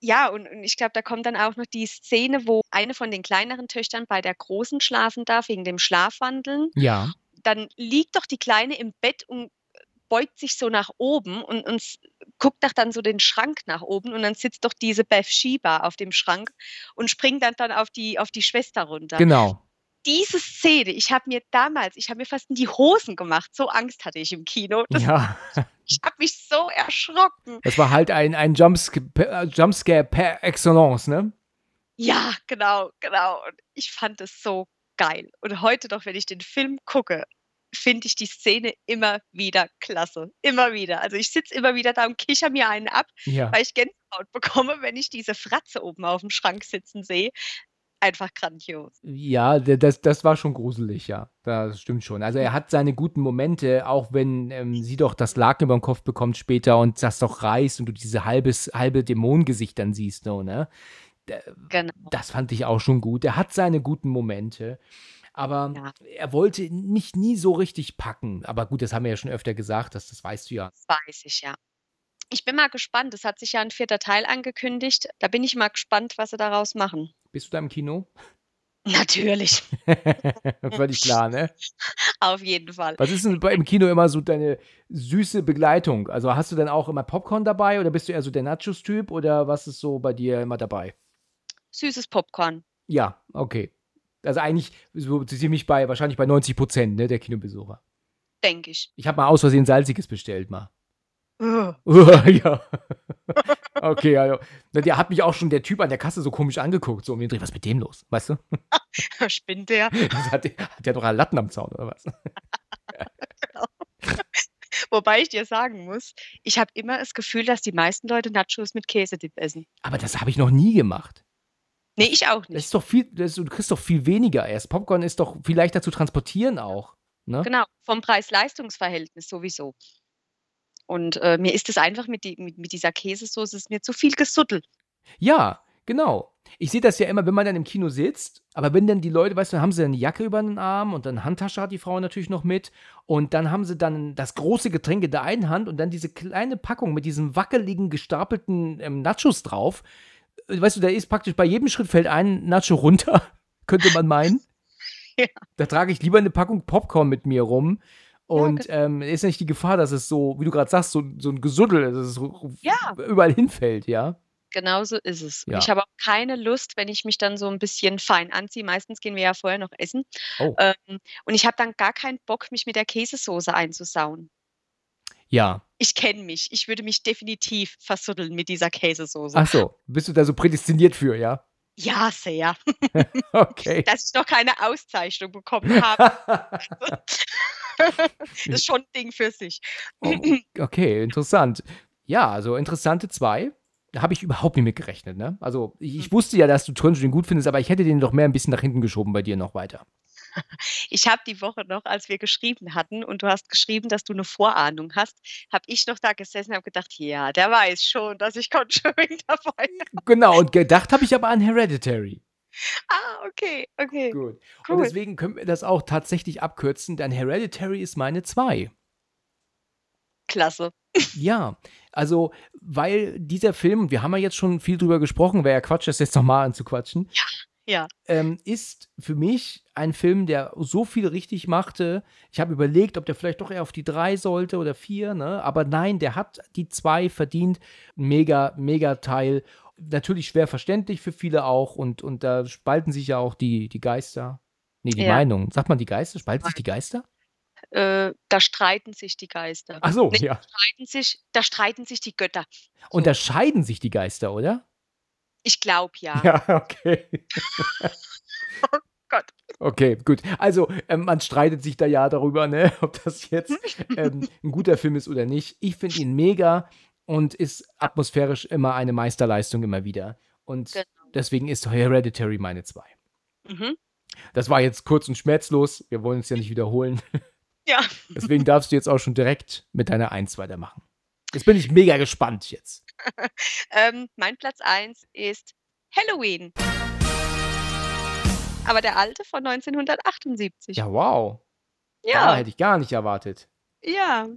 B: Ja, und, und ich glaube, da kommt dann auch noch die Szene, wo eine von den kleineren Töchtern bei der Großen schlafen darf, wegen dem Schlafwandeln.
A: Ja,
B: Dann liegt doch die Kleine im Bett und beugt sich so nach oben und, und guckt doch dann so den Schrank nach oben und dann sitzt doch diese Beth Sheba auf dem Schrank und springt dann, dann auf, die, auf die Schwester runter.
A: Genau.
B: Diese Szene, ich habe mir damals, ich habe mir fast in die Hosen gemacht, so Angst hatte ich im Kino. Das,
A: Ja. [LAUGHS]
B: Ich habe mich so erschrocken.
A: Das war halt ein, ein Jumpscare, per- Jumpscare per excellence, ne?
B: Ja, genau, genau. Und ich fand es so geil. Und heute doch, wenn ich den Film gucke, finde ich die Szene immer wieder klasse. Immer wieder. Also ich sitze immer wieder da und kicher mir einen ab,
A: Ja.
B: weil ich Gänsehaut [LAUGHS] bekomme, wenn ich diese Fratze oben auf dem Schrank sitzen sehe. Einfach grandios.
A: Ja, das, das war schon gruselig, ja. Das stimmt schon. Also er hat seine guten Momente, auch wenn ähm, sie doch das Laken über den Kopf bekommt später und das doch reißt und du diese halbes, halbe Dämonengesicht dann siehst, ne?
B: Genau.
A: Das fand ich auch schon gut. Er hat seine guten Momente. Aber
B: Ja.
A: er wollte mich nie so richtig packen. Aber gut, das haben wir ja schon öfter gesagt, das, das weißt du ja.
B: Das weiß ich ja. Ich bin mal gespannt. Es hat sich ja ein vierter Teil angekündigt. Da bin ich mal gespannt, was sie daraus machen.
A: Bist du da im Kino? [LAUGHS]
B: Natürlich, [LAUGHS]
A: Völlig klar, ne? [LAUGHS]
B: auf jeden Fall.
A: Was ist denn im Kino immer so deine süße Begleitung? Also hast du dann auch immer Popcorn dabei oder bist du eher so der Nachos-Typ oder was ist so bei dir immer dabei?
B: Süßes Popcorn.
A: Ja, okay. Also eigentlich so ziemlich bei, wahrscheinlich bei 90 Prozent ne, der Kinobesucher.
B: Denke ich.
A: Ich habe mal aus Versehen salziges bestellt mal.
B: Ugh. [LAUGHS]
A: ja. [LAUGHS] okay, also. na, Der hat mich auch schon der Typ an der Kasse so komisch angeguckt, so um den Dreh, was ist mit dem los? Weißt du? [LAUGHS]
B: Spinnt der?
A: Das hat, der- hat der doch einen Latten am Zaun oder was?
B: Wobei ich dir sagen muss, ich habe immer das Gefühl, dass die meisten Leute Nachos mit Käsedip essen.
A: Aber das habe ich noch nie gemacht.
B: Nee, ich auch
A: Das
B: nicht.
A: ist doch viel, das, du kriegst doch viel weniger erst. Popcorn ist doch viel leichter zu transportieren auch. Ne?
B: Genau, vom Preis-Leistungs-Verhältnis sowieso. Und äh, mir ist es einfach mit, die, mit, mit dieser Käsesoße ist mir zu viel gesuddelt.
A: Ja, genau. Ich sehe das ja immer, wenn man dann im Kino sitzt, aber wenn dann die Leute, weißt du, dann haben sie eine Jacke über den Arm und dann Handtasche hat die Frau natürlich noch mit und dann haben sie dann das große Getränk in der einen Hand und dann diese kleine Packung mit diesen wackeligen, gestapelten ähm, Nachos drauf. Äh, Weißt du, da ist praktisch bei jedem Schritt fällt ein Nacho runter, [LAUGHS] könnte man meinen. [LAUGHS]
B: Ja.
A: Da trage ich lieber eine Packung Popcorn mit mir rum. Und
B: genau.
A: ähm, ist nicht die Gefahr, dass es so, wie du gerade sagst, so, so ein Gesuddel, dass es
B: Ja.
A: überall hinfällt, ja?
B: Genau so ist es.
A: Ja.
B: ich habe auch keine Lust, wenn ich mich dann so ein bisschen fein anziehe. Meistens gehen wir ja vorher noch essen.
A: Oh.
B: Ähm, und ich habe dann gar keinen Bock, mich mit der Käsesoße einzusauen.
A: Ja.
B: Ich kenne mich. Ich würde mich definitiv versuddeln mit dieser Käsesoße.
A: Ach so, bist du da so prädestiniert für, ja?
B: Ja, sehr. [LAUGHS]
A: Okay. [LAUGHS]
B: Dass ich noch keine Auszeichnung bekommen habe, [LAUGHS] das ist schon ein Ding für sich.
A: Oh, okay, interessant. Ja, also interessante zwei. Da habe ich überhaupt nicht mit gerechnet, ne? Also, ich,
B: Hm.
A: ich wusste ja, dass du den gut findest, aber ich hätte den doch mehr ein bisschen nach hinten geschoben bei dir noch weiter.
B: Ich habe die Woche noch, als wir geschrieben hatten und du hast geschrieben, dass du eine Vorahnung hast, habe ich noch da gesessen und habe gedacht, ja, der weiß schon, dass ich Conjuring dabei habe.
A: Genau, und gedacht habe ich aber an Hereditary.
B: Ah, okay, okay.
A: Gut. Und
B: Cool.
A: deswegen können wir das auch tatsächlich abkürzen, denn Hereditary ist meine zwei.
B: Klasse.
A: Ja, also, weil dieser Film, wir haben ja jetzt schon viel drüber gesprochen, wäre ja Quatsch, das jetzt nochmal anzuquatschen.
B: Ja.
A: Ähm, ist für mich ein Film, der so viel richtig machte. Ich habe überlegt, ob der vielleicht doch eher auf die drei sollte oder vier, ne? Aber nein, der hat die zwei verdient. Mega, mega Teil. Natürlich schwer verständlich für viele auch und, und da spalten sich ja auch die, die Geister. Nee, die
B: Ja.
A: Meinungen. Sagt man die Geister? Spalten sich die Geister?
B: Äh, da streiten sich die Geister.
A: Ach so,
B: Nee.
A: ja.
B: Streiten sich, da streiten sich die Götter.
A: Und da scheiden sich die Geister, oder?
B: Ich glaube ja.
A: Ja, [LAUGHS] okay.
B: Gott.
A: Okay, gut. Also, ähm, man streitet sich da ja darüber, ne, [LAUGHS] ob das jetzt ähm, [LAUGHS] ein guter Film ist oder nicht. Ich finde ihn mega und ist atmosphärisch immer eine Meisterleistung immer wieder. Und
B: Genau.
A: deswegen ist Hereditary meine zwei.
B: Mhm.
A: Das war jetzt kurz und schmerzlos. Wir wollen es ja nicht wiederholen.
B: Ja.
A: Deswegen darfst du jetzt auch schon direkt mit deiner Eins weitermachen. Jetzt bin ich mega gespannt jetzt. [LAUGHS]
B: Ähm, mein Platz 1 ist Halloween. Aber der alte von 1978.
A: Ja, wow. Da
B: ja.
A: hätte ich gar nicht erwartet.
B: Ja.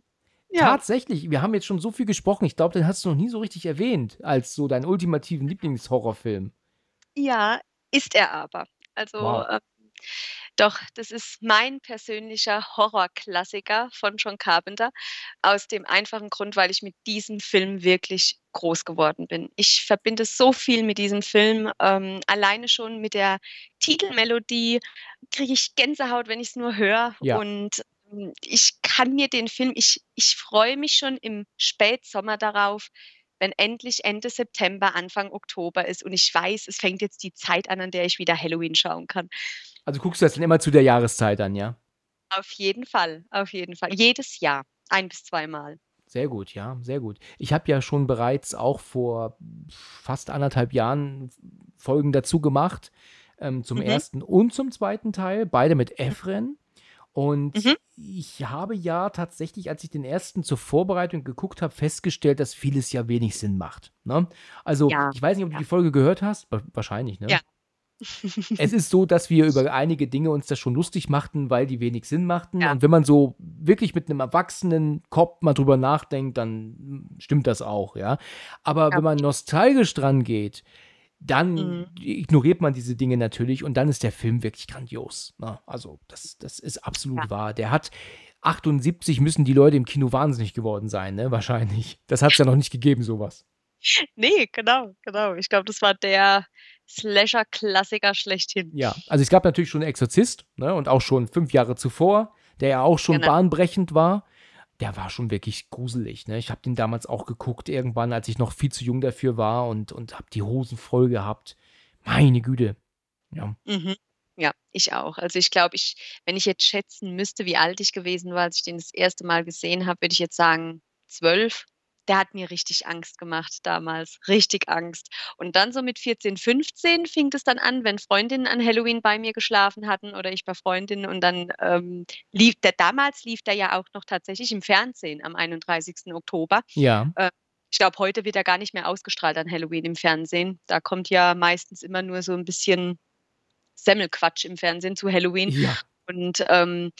B: Ja.
A: Tatsächlich, wir haben jetzt schon so viel gesprochen. Ich glaube, den hast du noch nie so richtig erwähnt, als so deinen ultimativen Lieblingshorrorfilm.
B: Ja, ist er aber. Also
A: Wow.
B: ähm, Doch, das ist mein persönlicher Horrorklassiker von John Carpenter, aus dem einfachen Grund, weil ich mit diesem Film wirklich groß geworden bin. Ich verbinde so viel mit diesem Film, ähm, alleine schon mit der Titelmelodie kriege ich Gänsehaut, wenn ich es nur höre
A: Ja.
B: und, hm, ich kann mir den Film ich ich freue mich schon im Spätsommer darauf, wenn endlich Ende September, Anfang Oktober ist und ich weiß, es fängt jetzt die Zeit an, an der ich wieder Halloween schauen kann.
A: Also guckst du das dann immer zu der Jahreszeit an, ja?
B: Auf jeden Fall, auf jeden Fall. Jedes Jahr, ein bis zweimal.
A: Sehr gut, ja, sehr gut. Ich habe ja schon bereits auch vor fast anderthalb Jahren Folgen dazu gemacht, ähm, zum
B: Mhm.
A: ersten und zum zweiten Teil, beide mit Efren. Und
B: Mhm.
A: ich habe ja tatsächlich, als ich den ersten zur Vorbereitung geguckt habe, festgestellt, dass vieles ja wenig Sinn macht. Ne? Also,
B: Ja,
A: ich weiß nicht, ob du
B: ja.
A: die Folge gehört hast. Wa- Wahrscheinlich, ne?
B: Ja.
A: Es ist so, dass wir über einige Dinge uns das schon lustig machten, weil die wenig Sinn machten.
B: Ja.
A: Und wenn man so wirklich mit einem erwachsenen Kopf mal drüber nachdenkt, dann stimmt das auch, ja. Aber
B: Ja.
A: wenn man nostalgisch dran geht, dann
B: Mhm.
A: ignoriert man diese Dinge natürlich und dann ist der Film wirklich grandios. Ne? Also, das, das ist absolut
B: Ja.
A: wahr. Der hat 78 müssen die Leute im Kino wahnsinnig geworden sein, ne? Wahrscheinlich. Das hat es ja noch nicht gegeben, sowas.
B: Ne, genau, genau. Ich glaube, das war der Slasher-Klassiker schlechthin.
A: Ja, also es gab natürlich schon Exorzist, ne, und auch schon fünf Jahre zuvor, der ja auch schon
B: Genau.
A: bahnbrechend war. Der war schon wirklich gruselig, ne? Ich habe den damals auch geguckt, irgendwann, als ich noch viel zu jung dafür war und, und habe die Hosen voll gehabt. Meine Güte. Ja.
B: Mhm. Ja, ich auch. Also, ich glaube, ich wenn ich jetzt schätzen müsste, wie alt ich gewesen war, als ich den das erste Mal gesehen habe, würde ich jetzt sagen 12. Der hat mir richtig Angst gemacht damals, richtig Angst. Und dann so mit 14, 15 fing es dann an, wenn Freundinnen an Halloween bei mir geschlafen hatten oder ich bei Freundinnen und dann, ähm, lief der damals lief der ja auch noch tatsächlich im Fernsehen am 31. Oktober.
A: Ja.
B: Äh, ich glaube, heute wird er gar nicht mehr ausgestrahlt an Halloween im Fernsehen. Da kommt ja meistens immer nur so ein bisschen Semmelquatsch im Fernsehen zu Halloween.
A: Ja.
B: Und, ähm,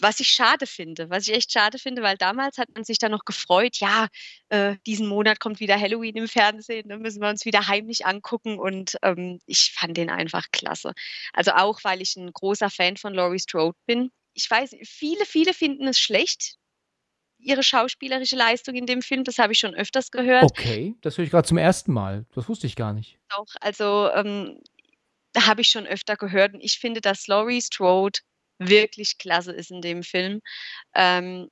B: was ich schade finde was ich echt schade finde, weil damals hat man sich dann noch gefreut: „Ja, äh, diesen Monat kommt wieder Halloween im Fernsehen, ne, müssen wir uns wieder heimlich angucken.“ Und, ähm, ich fand den einfach klasse. Also, auch, weil ich 'n großer Fan von Laurie Strode bin. Ich weiß, viele, viele finden es schlecht, ihre schauspielerische Leistung in dem Film. Das habe ich schon öfters gehört.
A: Okay, das höre ich gerade zum ersten Mal. Das wusste ich gar nicht.
B: Auch, also, ähm, da habe ich schon öfter gehört und ich finde, dass Laurie Strode wirklich klasse ist in dem Film. Ähm,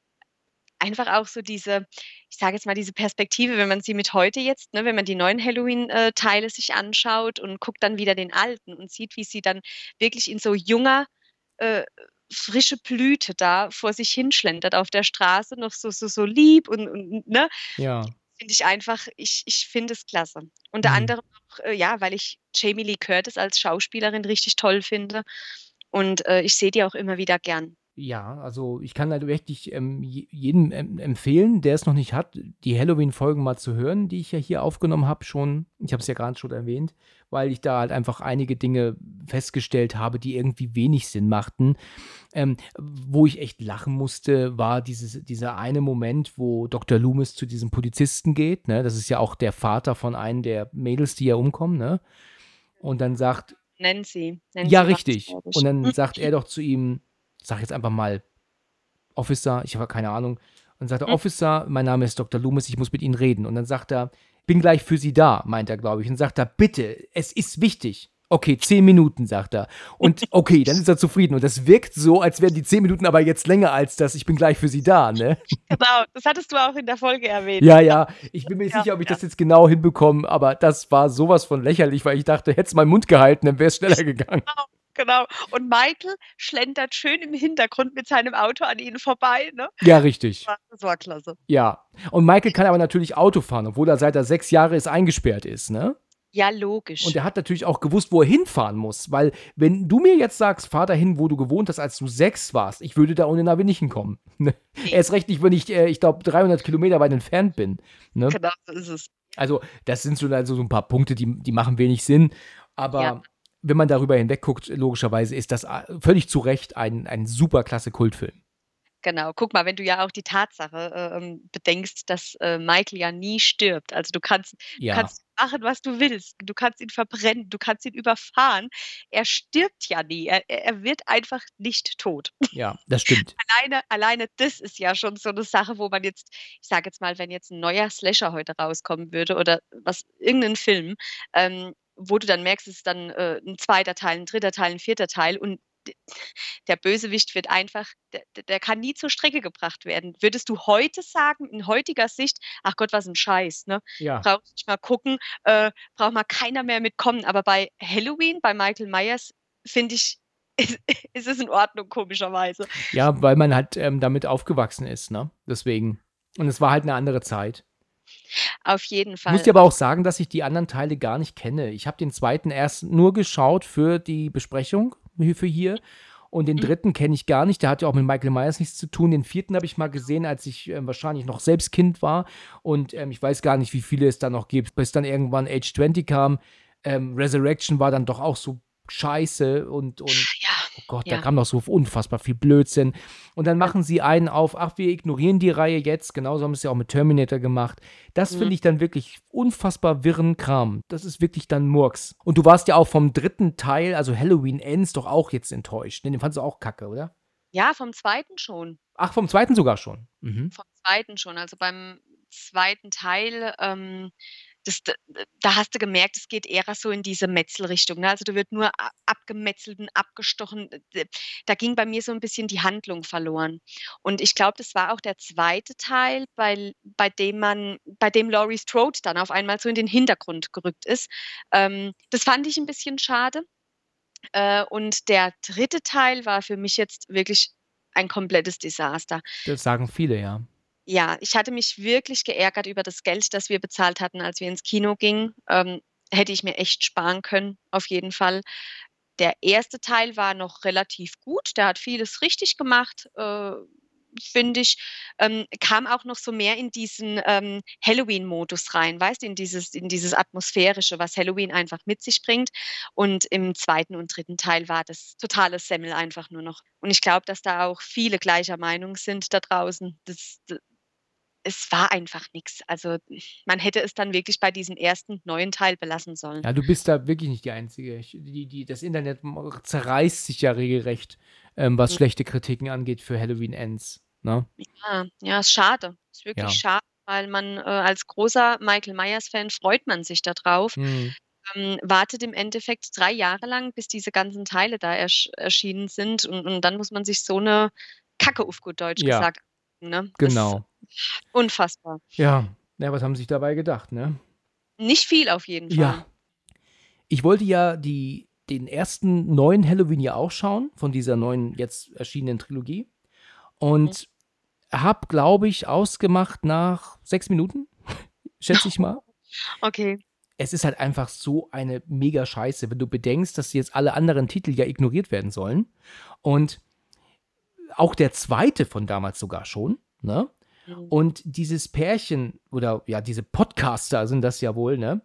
B: einfach auch so diese ich sage jetzt mal, diese Perspektive, wenn man sie mit heute jetzt ne, wenn man die neuen Halloween, äh, Teile sich anschaut und guckt dann wieder den alten und sieht, wie sie dann wirklich in so junger, äh, frische Blüte da vor sich hinschlendert auf der Straße, noch so so so lieb und und ne?
A: Ja.
B: Finde ich einfach ich ich finde es klasse. Unter
A: Mhm.
B: anderem auch, äh, ja, weil ich Jamie Lee Curtis als Schauspielerin richtig toll finde und, äh, ich sehe die auch immer wieder gern.
A: Ja, also ich kann halt wirklich ähm, je- jedem ähm, empfehlen, der es noch nicht hat, die Halloween-Folgen mal zu hören, die ich ja hier aufgenommen habe schon. Ich habe es ja gerade schon erwähnt, weil ich da halt einfach einige Dinge festgestellt habe, die irgendwie wenig Sinn machten. Ähm, wo ich echt lachen musste, war dieses, dieser eine Moment, wo Dr. Loomis zu diesem Polizisten geht. Ne? Das ist ja auch der Vater von einem der Mädels, die ja umkommen. Ne? Und dann sagt,
B: Nancy. Nancy
A: ja, richtig. Und dann
B: Mhm.
A: sagt er doch zu ihm, sag jetzt einfach mal Officer, ich habe keine Ahnung. Und sagt er,
B: Mhm.
A: Officer, mein Name ist Dr. Loomis, ich muss mit Ihnen reden. Und dann sagt er, bin gleich für Sie da, meint er, glaube ich. Und sagt er, bitte, es ist wichtig. Okay, zehn Minuten, sagt er. Und [LAUGHS] okay, dann ist er zufrieden. Und das wirkt so, als wären die zehn Minuten aber jetzt länger als das, ich bin gleich für Sie da, ne? [LAUGHS]
B: Genau, das hattest du auch in der Folge erwähnt.
A: Ja, ja, ich bin mir nicht
B: Ja,
A: sicher, ob ich
B: ja.
A: das jetzt genau hinbekomme, aber das war sowas von lächerlich, weil ich dachte, hätte es meinen Mund gehalten, dann wäre es schneller [LAUGHS] gegangen.
B: Genau. Und Michael schlendert schön im Hintergrund mit seinem Auto an ihnen vorbei, ne?
A: Ja, richtig.
B: War das war klasse.
A: Ja. Und Michael kann aber natürlich Auto fahren, obwohl er seit er sechs Jahre ist eingesperrt ist, ne?
B: Ja, logisch.
A: Und er hat natürlich auch gewusst, wo er hinfahren muss. Weil, wenn du mir jetzt sagst, fahr dahin, wo du gewohnt hast, als du sechs warst, ich würde da ohne Navi nicht hinkommen. [LAUGHS] Ne?
B: Nee.
A: Erst recht nicht, wenn ich, äh, ich glaube, 300 Kilometer weit entfernt bin. Ne?
B: Genau, so ist es.
A: Also, das sind so, also so ein paar Punkte, die, die machen wenig Sinn. Aber
B: Ja.
A: wenn man darüber hinweg guckt, logischerweise ist das äh, völlig zu Recht ein, ein super klasse Kultfilm.
B: Genau. Guck mal, wenn du ja auch die Tatsache, äh, ähm, bedenkst, dass, äh, Michael ja nie stirbt. Also, du kannst du
A: Ja.
B: kannst machen, was du willst. Du kannst ihn verbrennen, du kannst ihn überfahren. Er stirbt ja nie. Er, er wird einfach nicht tot.
A: Ja, das stimmt. [LAUGHS]
B: Alleine, alleine das ist ja schon so eine Sache, wo man jetzt, ich sage jetzt mal, wenn jetzt ein neuer Slasher heute rauskommen würde oder was, irgendein Film, ähm, wo du dann merkst, es ist dann äh, ein zweiter Teil, ein dritter Teil, ein vierter Teil und der Bösewicht wird einfach, der, der, kann nie zur Strecke gebracht werden. Würdest du heute sagen, in heutiger Sicht, ach Gott, was ein Scheiß, ne?
A: Ja.
B: Braucht ich mal gucken, äh, braucht mal keiner mehr mitkommen. Aber bei Halloween, bei Michael Myers, finde ich, [LAUGHS] ist, ist es in Ordnung, komischerweise.
A: Ja, weil man halt ähm, damit aufgewachsen ist, ne? Deswegen. Und es war halt eine andere Zeit.
B: Auf jeden
A: Ich
B: Fall.
A: muss dir aber auch sagen, dass ich die anderen Teile gar nicht kenne. Ich habe den zweiten erst nur geschaut für die Besprechung für hier. Und den
B: Mhm.
A: dritten kenne ich gar nicht. Der hat ja auch mit Michael Myers nichts zu tun. Den vierten habe ich mal gesehen, als ich ähm, wahrscheinlich noch selbst Kind war. Und ähm, ich weiß gar nicht, wie viele es da noch gibt. Bis dann irgendwann Age 20 kam. Ähm, Resurrection war dann doch auch so scheiße und, und oh Gott,
B: Ja.
A: da kam noch so unfassbar viel Blödsinn. Und dann machen sie einen auf, ach, wir ignorieren die Reihe jetzt. Genauso haben sie es ja auch mit Terminator gemacht. Das
B: Mhm.
A: finde ich dann wirklich unfassbar wirren Kram. Das ist wirklich dann Murks. Und du warst ja auch vom dritten Teil, also Halloween Ends, doch auch jetzt enttäuscht. Den fandst du auch kacke, oder?
B: ja, vom zweiten schon.
A: Ach, vom zweiten sogar schon. Mhm.
B: Vom zweiten schon. Also beim zweiten Teil, ähm, das, da hast du gemerkt, es geht eher so in diese Metzelrichtung. Ne? Also da wird nur abgemetzelt und abgestochen. Da ging bei mir so ein bisschen die Handlung verloren. Und ich glaube, das war auch der zweite Teil, bei, bei dem man, bei dem Laurie Strode dann auf einmal so in den Hintergrund gerückt ist. Ähm, das fand ich ein bisschen schade. Äh, und der dritte Teil war für mich jetzt wirklich ein komplettes Desaster.
A: Das sagen viele, ja.
B: Ja, ich hatte mich wirklich geärgert über das Geld, das wir bezahlt hatten, als wir ins Kino gingen. Ähm, hätte ich mir echt sparen können, auf jeden Fall. Der erste Teil war noch relativ gut. Der hat vieles richtig gemacht, äh, finde ich. Ähm, kam auch noch so mehr in diesen ähm, Halloween-Modus rein, weißt du, in dieses, in dieses Atmosphärische, was Halloween einfach mit sich bringt. Und im zweiten und dritten Teil war das totale Semmel einfach nur noch. Und ich glaube, dass da auch viele gleicher Meinung sind da draußen. Das, es war einfach nichts. Also man hätte es dann wirklich bei diesem ersten neuen Teil belassen sollen.
A: Ja, du bist da wirklich nicht die Einzige. Ich, die, die, das Internet zerreißt sich ja regelrecht, ähm, was
B: Mhm.
A: schlechte Kritiken angeht für Halloween Ends. Ne?
B: Ja, ja, ist schade. Ist wirklich
A: Ja.
B: schade, weil man äh, als großer Michael Myers-Fan freut man sich darauf.
A: Hm.
B: Ähm, wartet im Endeffekt drei Jahre lang, bis diese ganzen Teile da ersch erschienen sind. Und, und dann muss man sich so eine Kacke auf gut Deutsch
A: Ja.
B: gesagt. Ne? Das ist
A: Genau.
B: Unfassbar.
A: Ja. ja, was haben sie sich dabei gedacht, ne?
B: Nicht viel auf jeden Fall.
A: Ja. Ich wollte ja die, den ersten neuen Halloween ja auch schauen, von dieser neuen, jetzt erschienenen Trilogie. Und hab, glaube ich, ausgemacht nach sechs Minuten, [LAUGHS] schätze ich mal. [LAUGHS]
B: Okay.
A: Es ist halt einfach so eine mega Scheiße, wenn du bedenkst, dass jetzt alle anderen Titel ja ignoriert werden sollen. Und auch der zweite von damals sogar schon, ne?
B: Mhm.
A: Und dieses Pärchen oder ja, diese Podcaster sind das ja wohl, ne?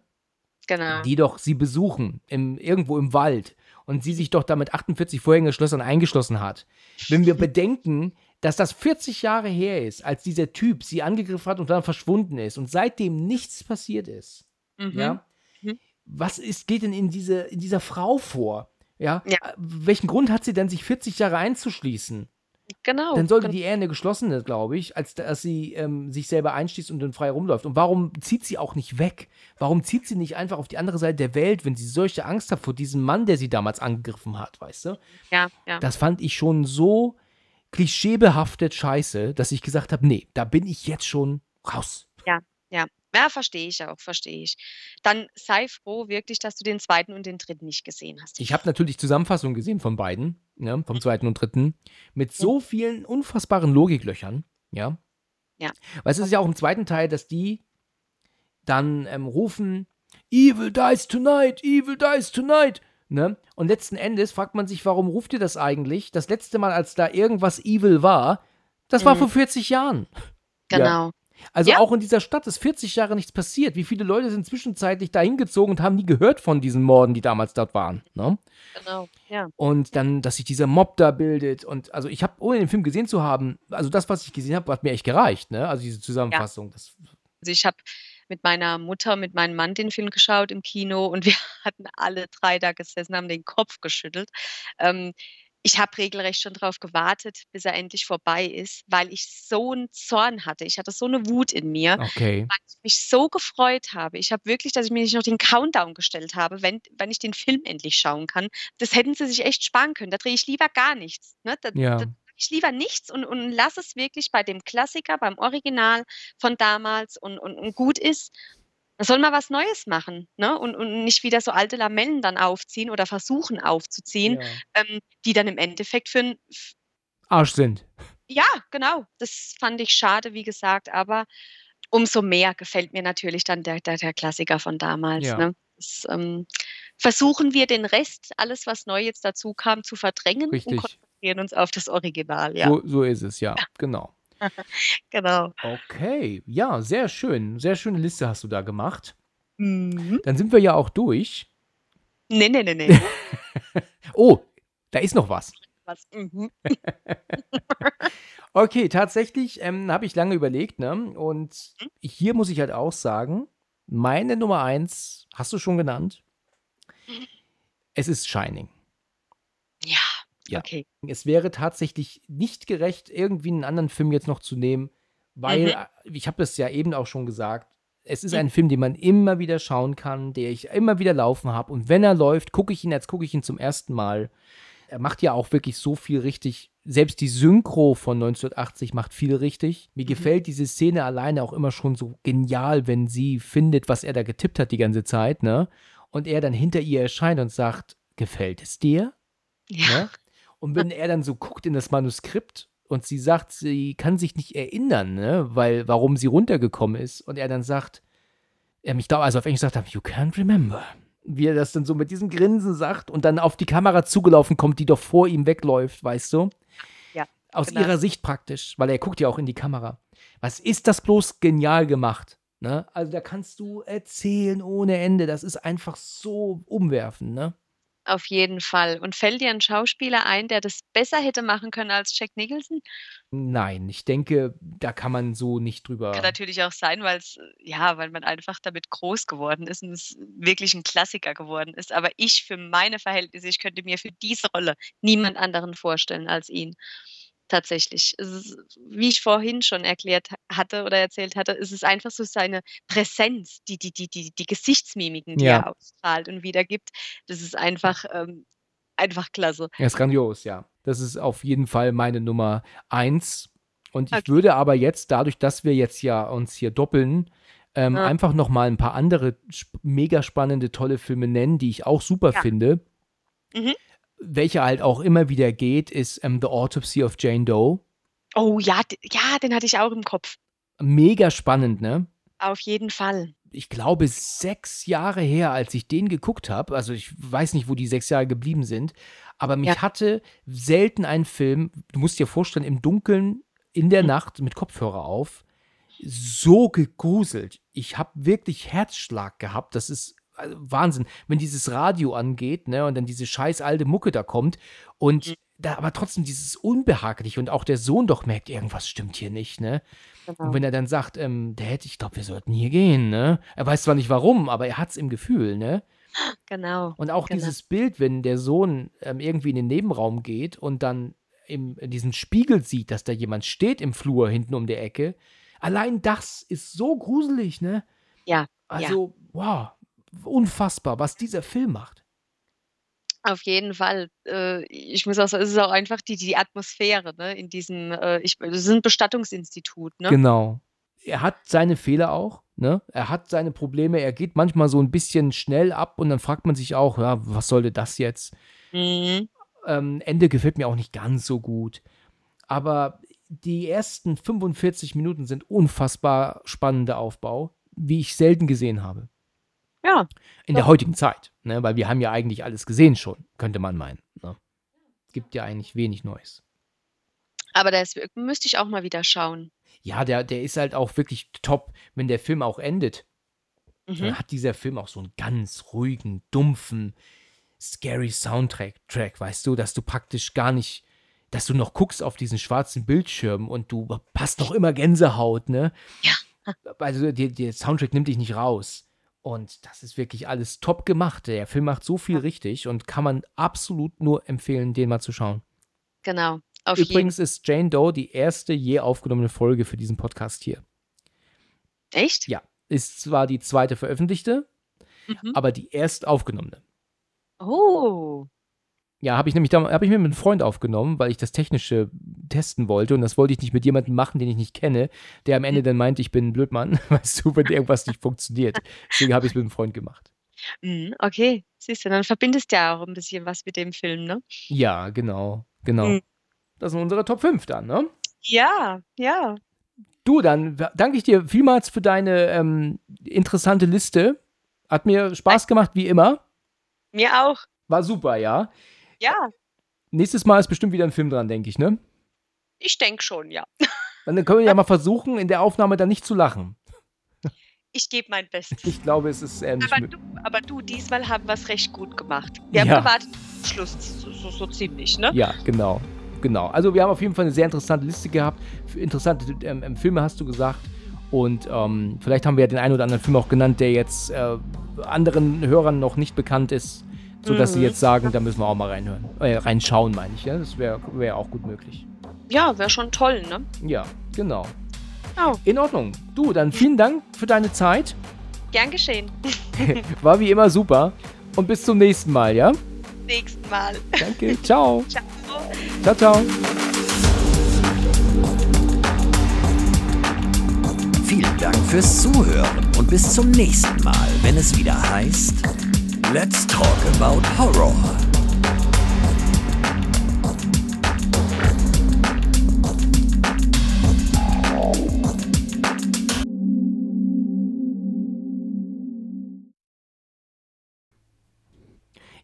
B: Genau.
A: die doch sie besuchen, im, irgendwo im Wald, und sie sich doch damit 48 Vorhängeschlössern eingeschlossen hat. Wenn wir [LAUGHS] bedenken, dass das 40 Jahre her ist, als dieser Typ sie angegriffen hat und dann verschwunden ist und seitdem nichts passiert ist,
B: Mhm.
A: ja,
B: Mhm.
A: was ist, geht denn in, diese, in dieser Frau vor? Ja?
B: Ja.
A: Welchen Grund hat sie denn, sich 40 Jahre einzuschließen?
B: Genau.
A: Dann sollte die eher eine geschlossene, glaube ich, als dass sie ähm, sich selber einschließt und dann frei rumläuft. Und warum zieht sie auch nicht weg? Warum zieht sie nicht einfach auf die andere Seite der Welt, wenn sie solche Angst hat vor diesem Mann, der sie damals angegriffen hat, weißt du?
B: ja, ja.
A: Das fand ich schon so klischeebehaftet scheiße, dass ich gesagt habe, nee, da bin ich jetzt schon raus.
B: Ja, verstehe ich auch, verstehe ich. Dann sei froh wirklich, dass du den zweiten und den dritten nicht gesehen hast.
A: Ich habe natürlich Zusammenfassungen gesehen von beiden, ne, vom zweiten und dritten, mit so vielen unfassbaren Logiklöchern, ja.
B: Ja.
A: Weil es ist ja auch im zweiten Teil, dass die dann ähm, rufen, Evil dies tonight, Evil dies tonight, ne? Und letzten Endes fragt man sich, warum ruft ihr das eigentlich? Das letzte Mal, als da irgendwas Evil war, das war
B: Mhm.
A: vor 40 Jahren.
B: Genau.
A: Also
B: Ja.
A: auch in dieser Stadt ist 40 Jahre nichts passiert. Wie viele Leute sind zwischenzeitlich da hingezogen und haben nie gehört von diesen Morden, die damals dort waren, ne?
B: Genau. Ja.
A: Und dann, dass sich dieser Mob da bildet. Und also ich habe, ohne den Film gesehen zu haben, also das, was ich gesehen habe, hat mir echt gereicht, ne? Also diese Zusammenfassung. Das
B: Also ich habe mit meiner Mutter, mit meinem Mann den Film geschaut im Kino und [LAUGHS] wir hatten alle drei da gesessen, haben den Kopf geschüttelt. Ähm, ich habe regelrecht schon darauf gewartet, bis er endlich vorbei ist, weil ich so einen Zorn hatte. Ich hatte so eine Wut in mir,
A: Okay.
B: weil ich mich so gefreut habe. Ich habe wirklich, dass ich mir nicht noch den Countdown gestellt habe, wenn, wenn ich den Film endlich schauen kann. Das hätten sie sich echt sparen können. Da drehe ich lieber gar nichts. Ne? Da,
A: Ja.
B: da drehe ich lieber nichts und, und lass es wirklich bei dem Klassiker, beim Original von damals und, und, und gut ist. Man soll mal was Neues machen, ne? Und, und nicht wieder so alte Lamellen dann aufziehen oder versuchen aufzuziehen,
A: Ja.
B: ähm, die dann im Endeffekt für ein, f-
A: Arsch sind.
B: ja, genau. Das fand ich schade, wie gesagt, aber umso mehr gefällt mir natürlich dann der, der, der Klassiker von damals.
A: Ja.
B: Ne? Das, ähm, versuchen wir den Rest, alles, was neu jetzt dazu kam, zu verdrängen
A: Richtig.
B: und konzentrieren uns auf das Original. Ja,
A: So, so ist es, ja. Genau. [LAUGHS]
B: genau.
A: Okay. Ja, sehr schön. Sehr schöne Liste hast du da gemacht.
B: Mhm.
A: Dann sind wir ja auch durch.
B: Nee, nee, nee, nee. [LAUGHS]
A: Oh, da ist noch was.
B: Was? Mhm. [LAUGHS]
A: Okay, tatsächlich ähm, habe ich lange überlegt, ne? Und
B: Mhm.
A: hier muss ich halt auch sagen, meine Nummer eins hast du schon genannt.
B: Mhm.
A: Es ist Shining.
B: Ja, okay.
A: Es wäre tatsächlich nicht gerecht, irgendwie einen anderen Film jetzt noch zu nehmen, weil,
B: Mhm.
A: äh, ich habe das ja eben auch schon gesagt, es ist
B: Mhm.
A: ein Film, den man immer wieder schauen kann, der ich immer wieder laufen habe. Und wenn er läuft, gucke ich ihn, als gucke ich ihn zum ersten Mal. Er macht ja auch wirklich so viel richtig. Selbst die Synchro von 1980 macht viel richtig. Mir
B: Mhm.
A: gefällt diese Szene alleine auch immer schon so genial, wenn sie findet, was er da getippt hat die ganze Zeit, ne? Und er dann hinter ihr erscheint und sagt, gefällt es dir?
B: Ja.
A: Ne? Und wenn er dann so guckt in das Manuskript und sie sagt, sie kann sich nicht erinnern, ne, weil warum sie runtergekommen ist und er dann sagt, er mich da also auf Englisch sagt, er, you can't remember. Wie er das dann so mit diesem Grinsen sagt und dann auf die Kamera zugelaufen kommt, die doch vor ihm wegläuft, weißt du?
B: Ja,
A: Aus
B: genau.
A: ihrer Sicht praktisch, weil er guckt ja auch in die Kamera. Was ist das bloß genial gemacht? Ne? Also da kannst du erzählen ohne Ende. Das ist einfach so umwerfend, ne?
B: Auf jeden Fall. Und fällt dir ein Schauspieler ein, der das besser hätte machen können als Jack Nicholson?
A: Nein, ich denke, da kann man so nicht drüber.
B: Kann natürlich auch sein, weil es, ja, weil man einfach damit groß geworden ist und es wirklich ein Klassiker geworden ist. Aber ich für meine Verhältnisse, ich könnte mir für diese Rolle niemand anderen vorstellen als ihn. Tatsächlich. Es ist, wie ich vorhin schon erklärt ha- hatte oder erzählt hatte, ist es einfach so seine Präsenz, die, die, die, die, die Gesichtsmimiken, die
A: Ja.
B: er ausstrahlt und wiedergibt. Das ist einfach, ähm, einfach klasse.
A: Er ist grandios, ja. Das ist auf jeden Fall meine Nummer eins. Und ich
B: Okay.
A: würde aber jetzt, dadurch, dass wir jetzt ja uns hier doppeln, ähm,
B: Ja.
A: einfach noch mal ein paar andere mega spannende, tolle Filme nennen, die ich auch super
B: Ja.
A: finde.
B: Mhm.
A: Welcher halt auch immer wieder geht, ist ähm, The Autopsy of Jane Doe.
B: Oh ja, ja, den hatte ich auch im Kopf.
A: Mega spannend, ne?
B: Auf jeden Fall.
A: ich glaube, sechs Jahre her, als ich den geguckt habe. Also ich weiß nicht, wo die sechs Jahre geblieben sind. Aber mich
B: Ja.
A: hatte selten ein Film, du musst dir vorstellen, im Dunkeln, in der
B: Mhm.
A: Nacht mit Kopfhörer auf, so gegruselt. Ich habe wirklich Herzschlag gehabt. Das ist also Wahnsinn. Wenn dieses Radio angeht, ne, und dann diese scheiß alte Mucke da kommt und
B: Mhm.
A: da aber trotzdem dieses Unbehagliche und auch der Sohn doch merkt, irgendwas stimmt hier nicht, ne? Und
B: Genau.
A: wenn er dann sagt, ähm, hätte, ich glaube, wir sollten hier gehen, ne? Er weiß zwar nicht warum, aber er hat es im Gefühl, ne?
B: Genau.
A: Und auch
B: Genau.
A: dieses Bild, wenn der Sohn ähm, irgendwie in den Nebenraum geht und dann im, in diesen Spiegel sieht, dass da jemand steht im Flur hinten um der Ecke. Allein das ist so gruselig, ne?
B: Ja, ja.
A: Also, wow, unfassbar, was dieser Film macht.
B: Auf jeden Fall. Äh, ich muss auch sagen, es ist auch einfach die, die Atmosphäre, ne, in diesem, äh, ich, das ist ein Bestattungsinstitut, ne?
A: Genau. Er hat seine Fehler auch, ne? Er hat seine Probleme, er geht manchmal so ein bisschen schnell ab und dann fragt man sich auch, ja, was sollte das jetzt?
B: Mhm.
A: Ähm, Ende gefällt mir auch nicht ganz so gut. Aber die ersten 45 Minuten sind unfassbar spannender Aufbau, wie ich selten gesehen habe.
B: Ja,
A: In der heutigen Zeit. Ne? Weil wir haben ja eigentlich alles gesehen schon, könnte man meinen. Ne? Es gibt ja eigentlich wenig Neues.
B: aber das müsste ich auch mal wieder schauen.
A: Ja, der, der ist halt auch wirklich top, wenn der Film auch endet.
B: Mhm.
A: Dann hat dieser Film auch so einen ganz ruhigen, dumpfen, scary Soundtrack, Track, weißt du, dass du praktisch gar nicht, dass du noch guckst auf diesen schwarzen Bildschirm und du hast noch immer Gänsehaut, ne?
B: Ja.
A: also der, der Soundtrack nimmt dich nicht raus. Und das ist wirklich alles top gemacht. Der Film macht so viel richtig und kann man absolut nur empfehlen, den mal zu schauen.
B: Genau. Auf
A: Übrigens ist Jane Doe die erste je aufgenommene Folge für diesen Podcast hier.
B: Echt?
A: Ja. Ist zwar die zweite veröffentlichte,
B: Mhm.
A: aber die erst aufgenommene.
B: Oh.
A: Ja, habe ich nämlich da, habe ich mir mit einem Freund aufgenommen, weil ich das Technische testen wollte und das wollte ich nicht mit jemandem machen, den ich nicht kenne, der am Ende dann meinte, ich bin ein Blödmann, [LAUGHS] weißt du, wenn irgendwas nicht funktioniert. Deswegen habe ich es mit einem Freund gemacht.
B: Mhm, okay. Siehst du, dann verbindest du ja auch ein bisschen was mit dem Film, ne?
A: Ja, genau, genau.
B: Mhm.
A: Das sind unsere Top 5 dann, ne?
B: Ja, ja.
A: Du, dann danke ich dir vielmals für deine ähm, interessante Liste. Hat mir Spaß gemacht, wie immer.
B: Mir auch.
A: War super, ja.
B: Ja,
A: Nächstes Mal ist bestimmt wieder ein Film dran, denke ich, ne?
B: Ich denke schon, ja. [LAUGHS]
A: Dann können wir ja mal versuchen, in der Aufnahme dann nicht zu lachen.
B: Ich gebe mein Bestes.
A: Ich glaube, es ist nicht
B: Aber du, aber du, diesmal haben wir es recht gut gemacht. Wir haben
A: Ja.
B: gewartet, bis zum Schluss, so, so, so ziemlich, ne?
A: Ja, genau. Genau. Also wir haben auf jeden Fall eine sehr interessante Liste gehabt. Interessante ähm, ähm, Filme hast du gesagt. Und ähm, vielleicht haben wir ja den einen oder anderen Film auch genannt, der jetzt äh, anderen Hörern noch nicht bekannt ist, sodass sie
B: Mhm.
A: jetzt sagen, da müssen wir auch mal reinhören. Äh, reinschauen, meine ich. Ja? Das wäre wär auch gut möglich.
B: Ja, wäre schon toll, ne?
A: Ja, genau.
B: Oh,
A: In Ordnung. Du, dann vielen Dank für deine Zeit.
B: gern geschehen. [LAUGHS]
A: War wie immer super. Und bis zum nächsten Mal, ja?
B: Nächsten Mal.
A: Danke. Ciao. [LAUGHS]
B: Ciao.
A: Ciao, ciao.
C: Vielen Dank fürs Zuhören und bis zum nächsten Mal, wenn es wieder heißt Let's Talk About Horror.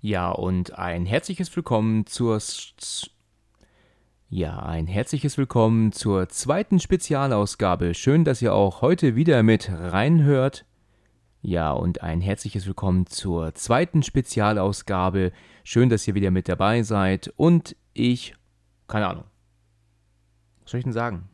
A: Ja, und ein herzliches Willkommen zur. Ja, ein herzliches Willkommen zur zweiten Spezialausgabe. Schön, dass ihr auch heute wieder mit reinhört. Ja, und ein herzliches Willkommen zur zweiten Spezialausgabe. Schön, dass ihr wieder mit dabei seid. Und ich. Keine Ahnung. Was soll ich denn sagen?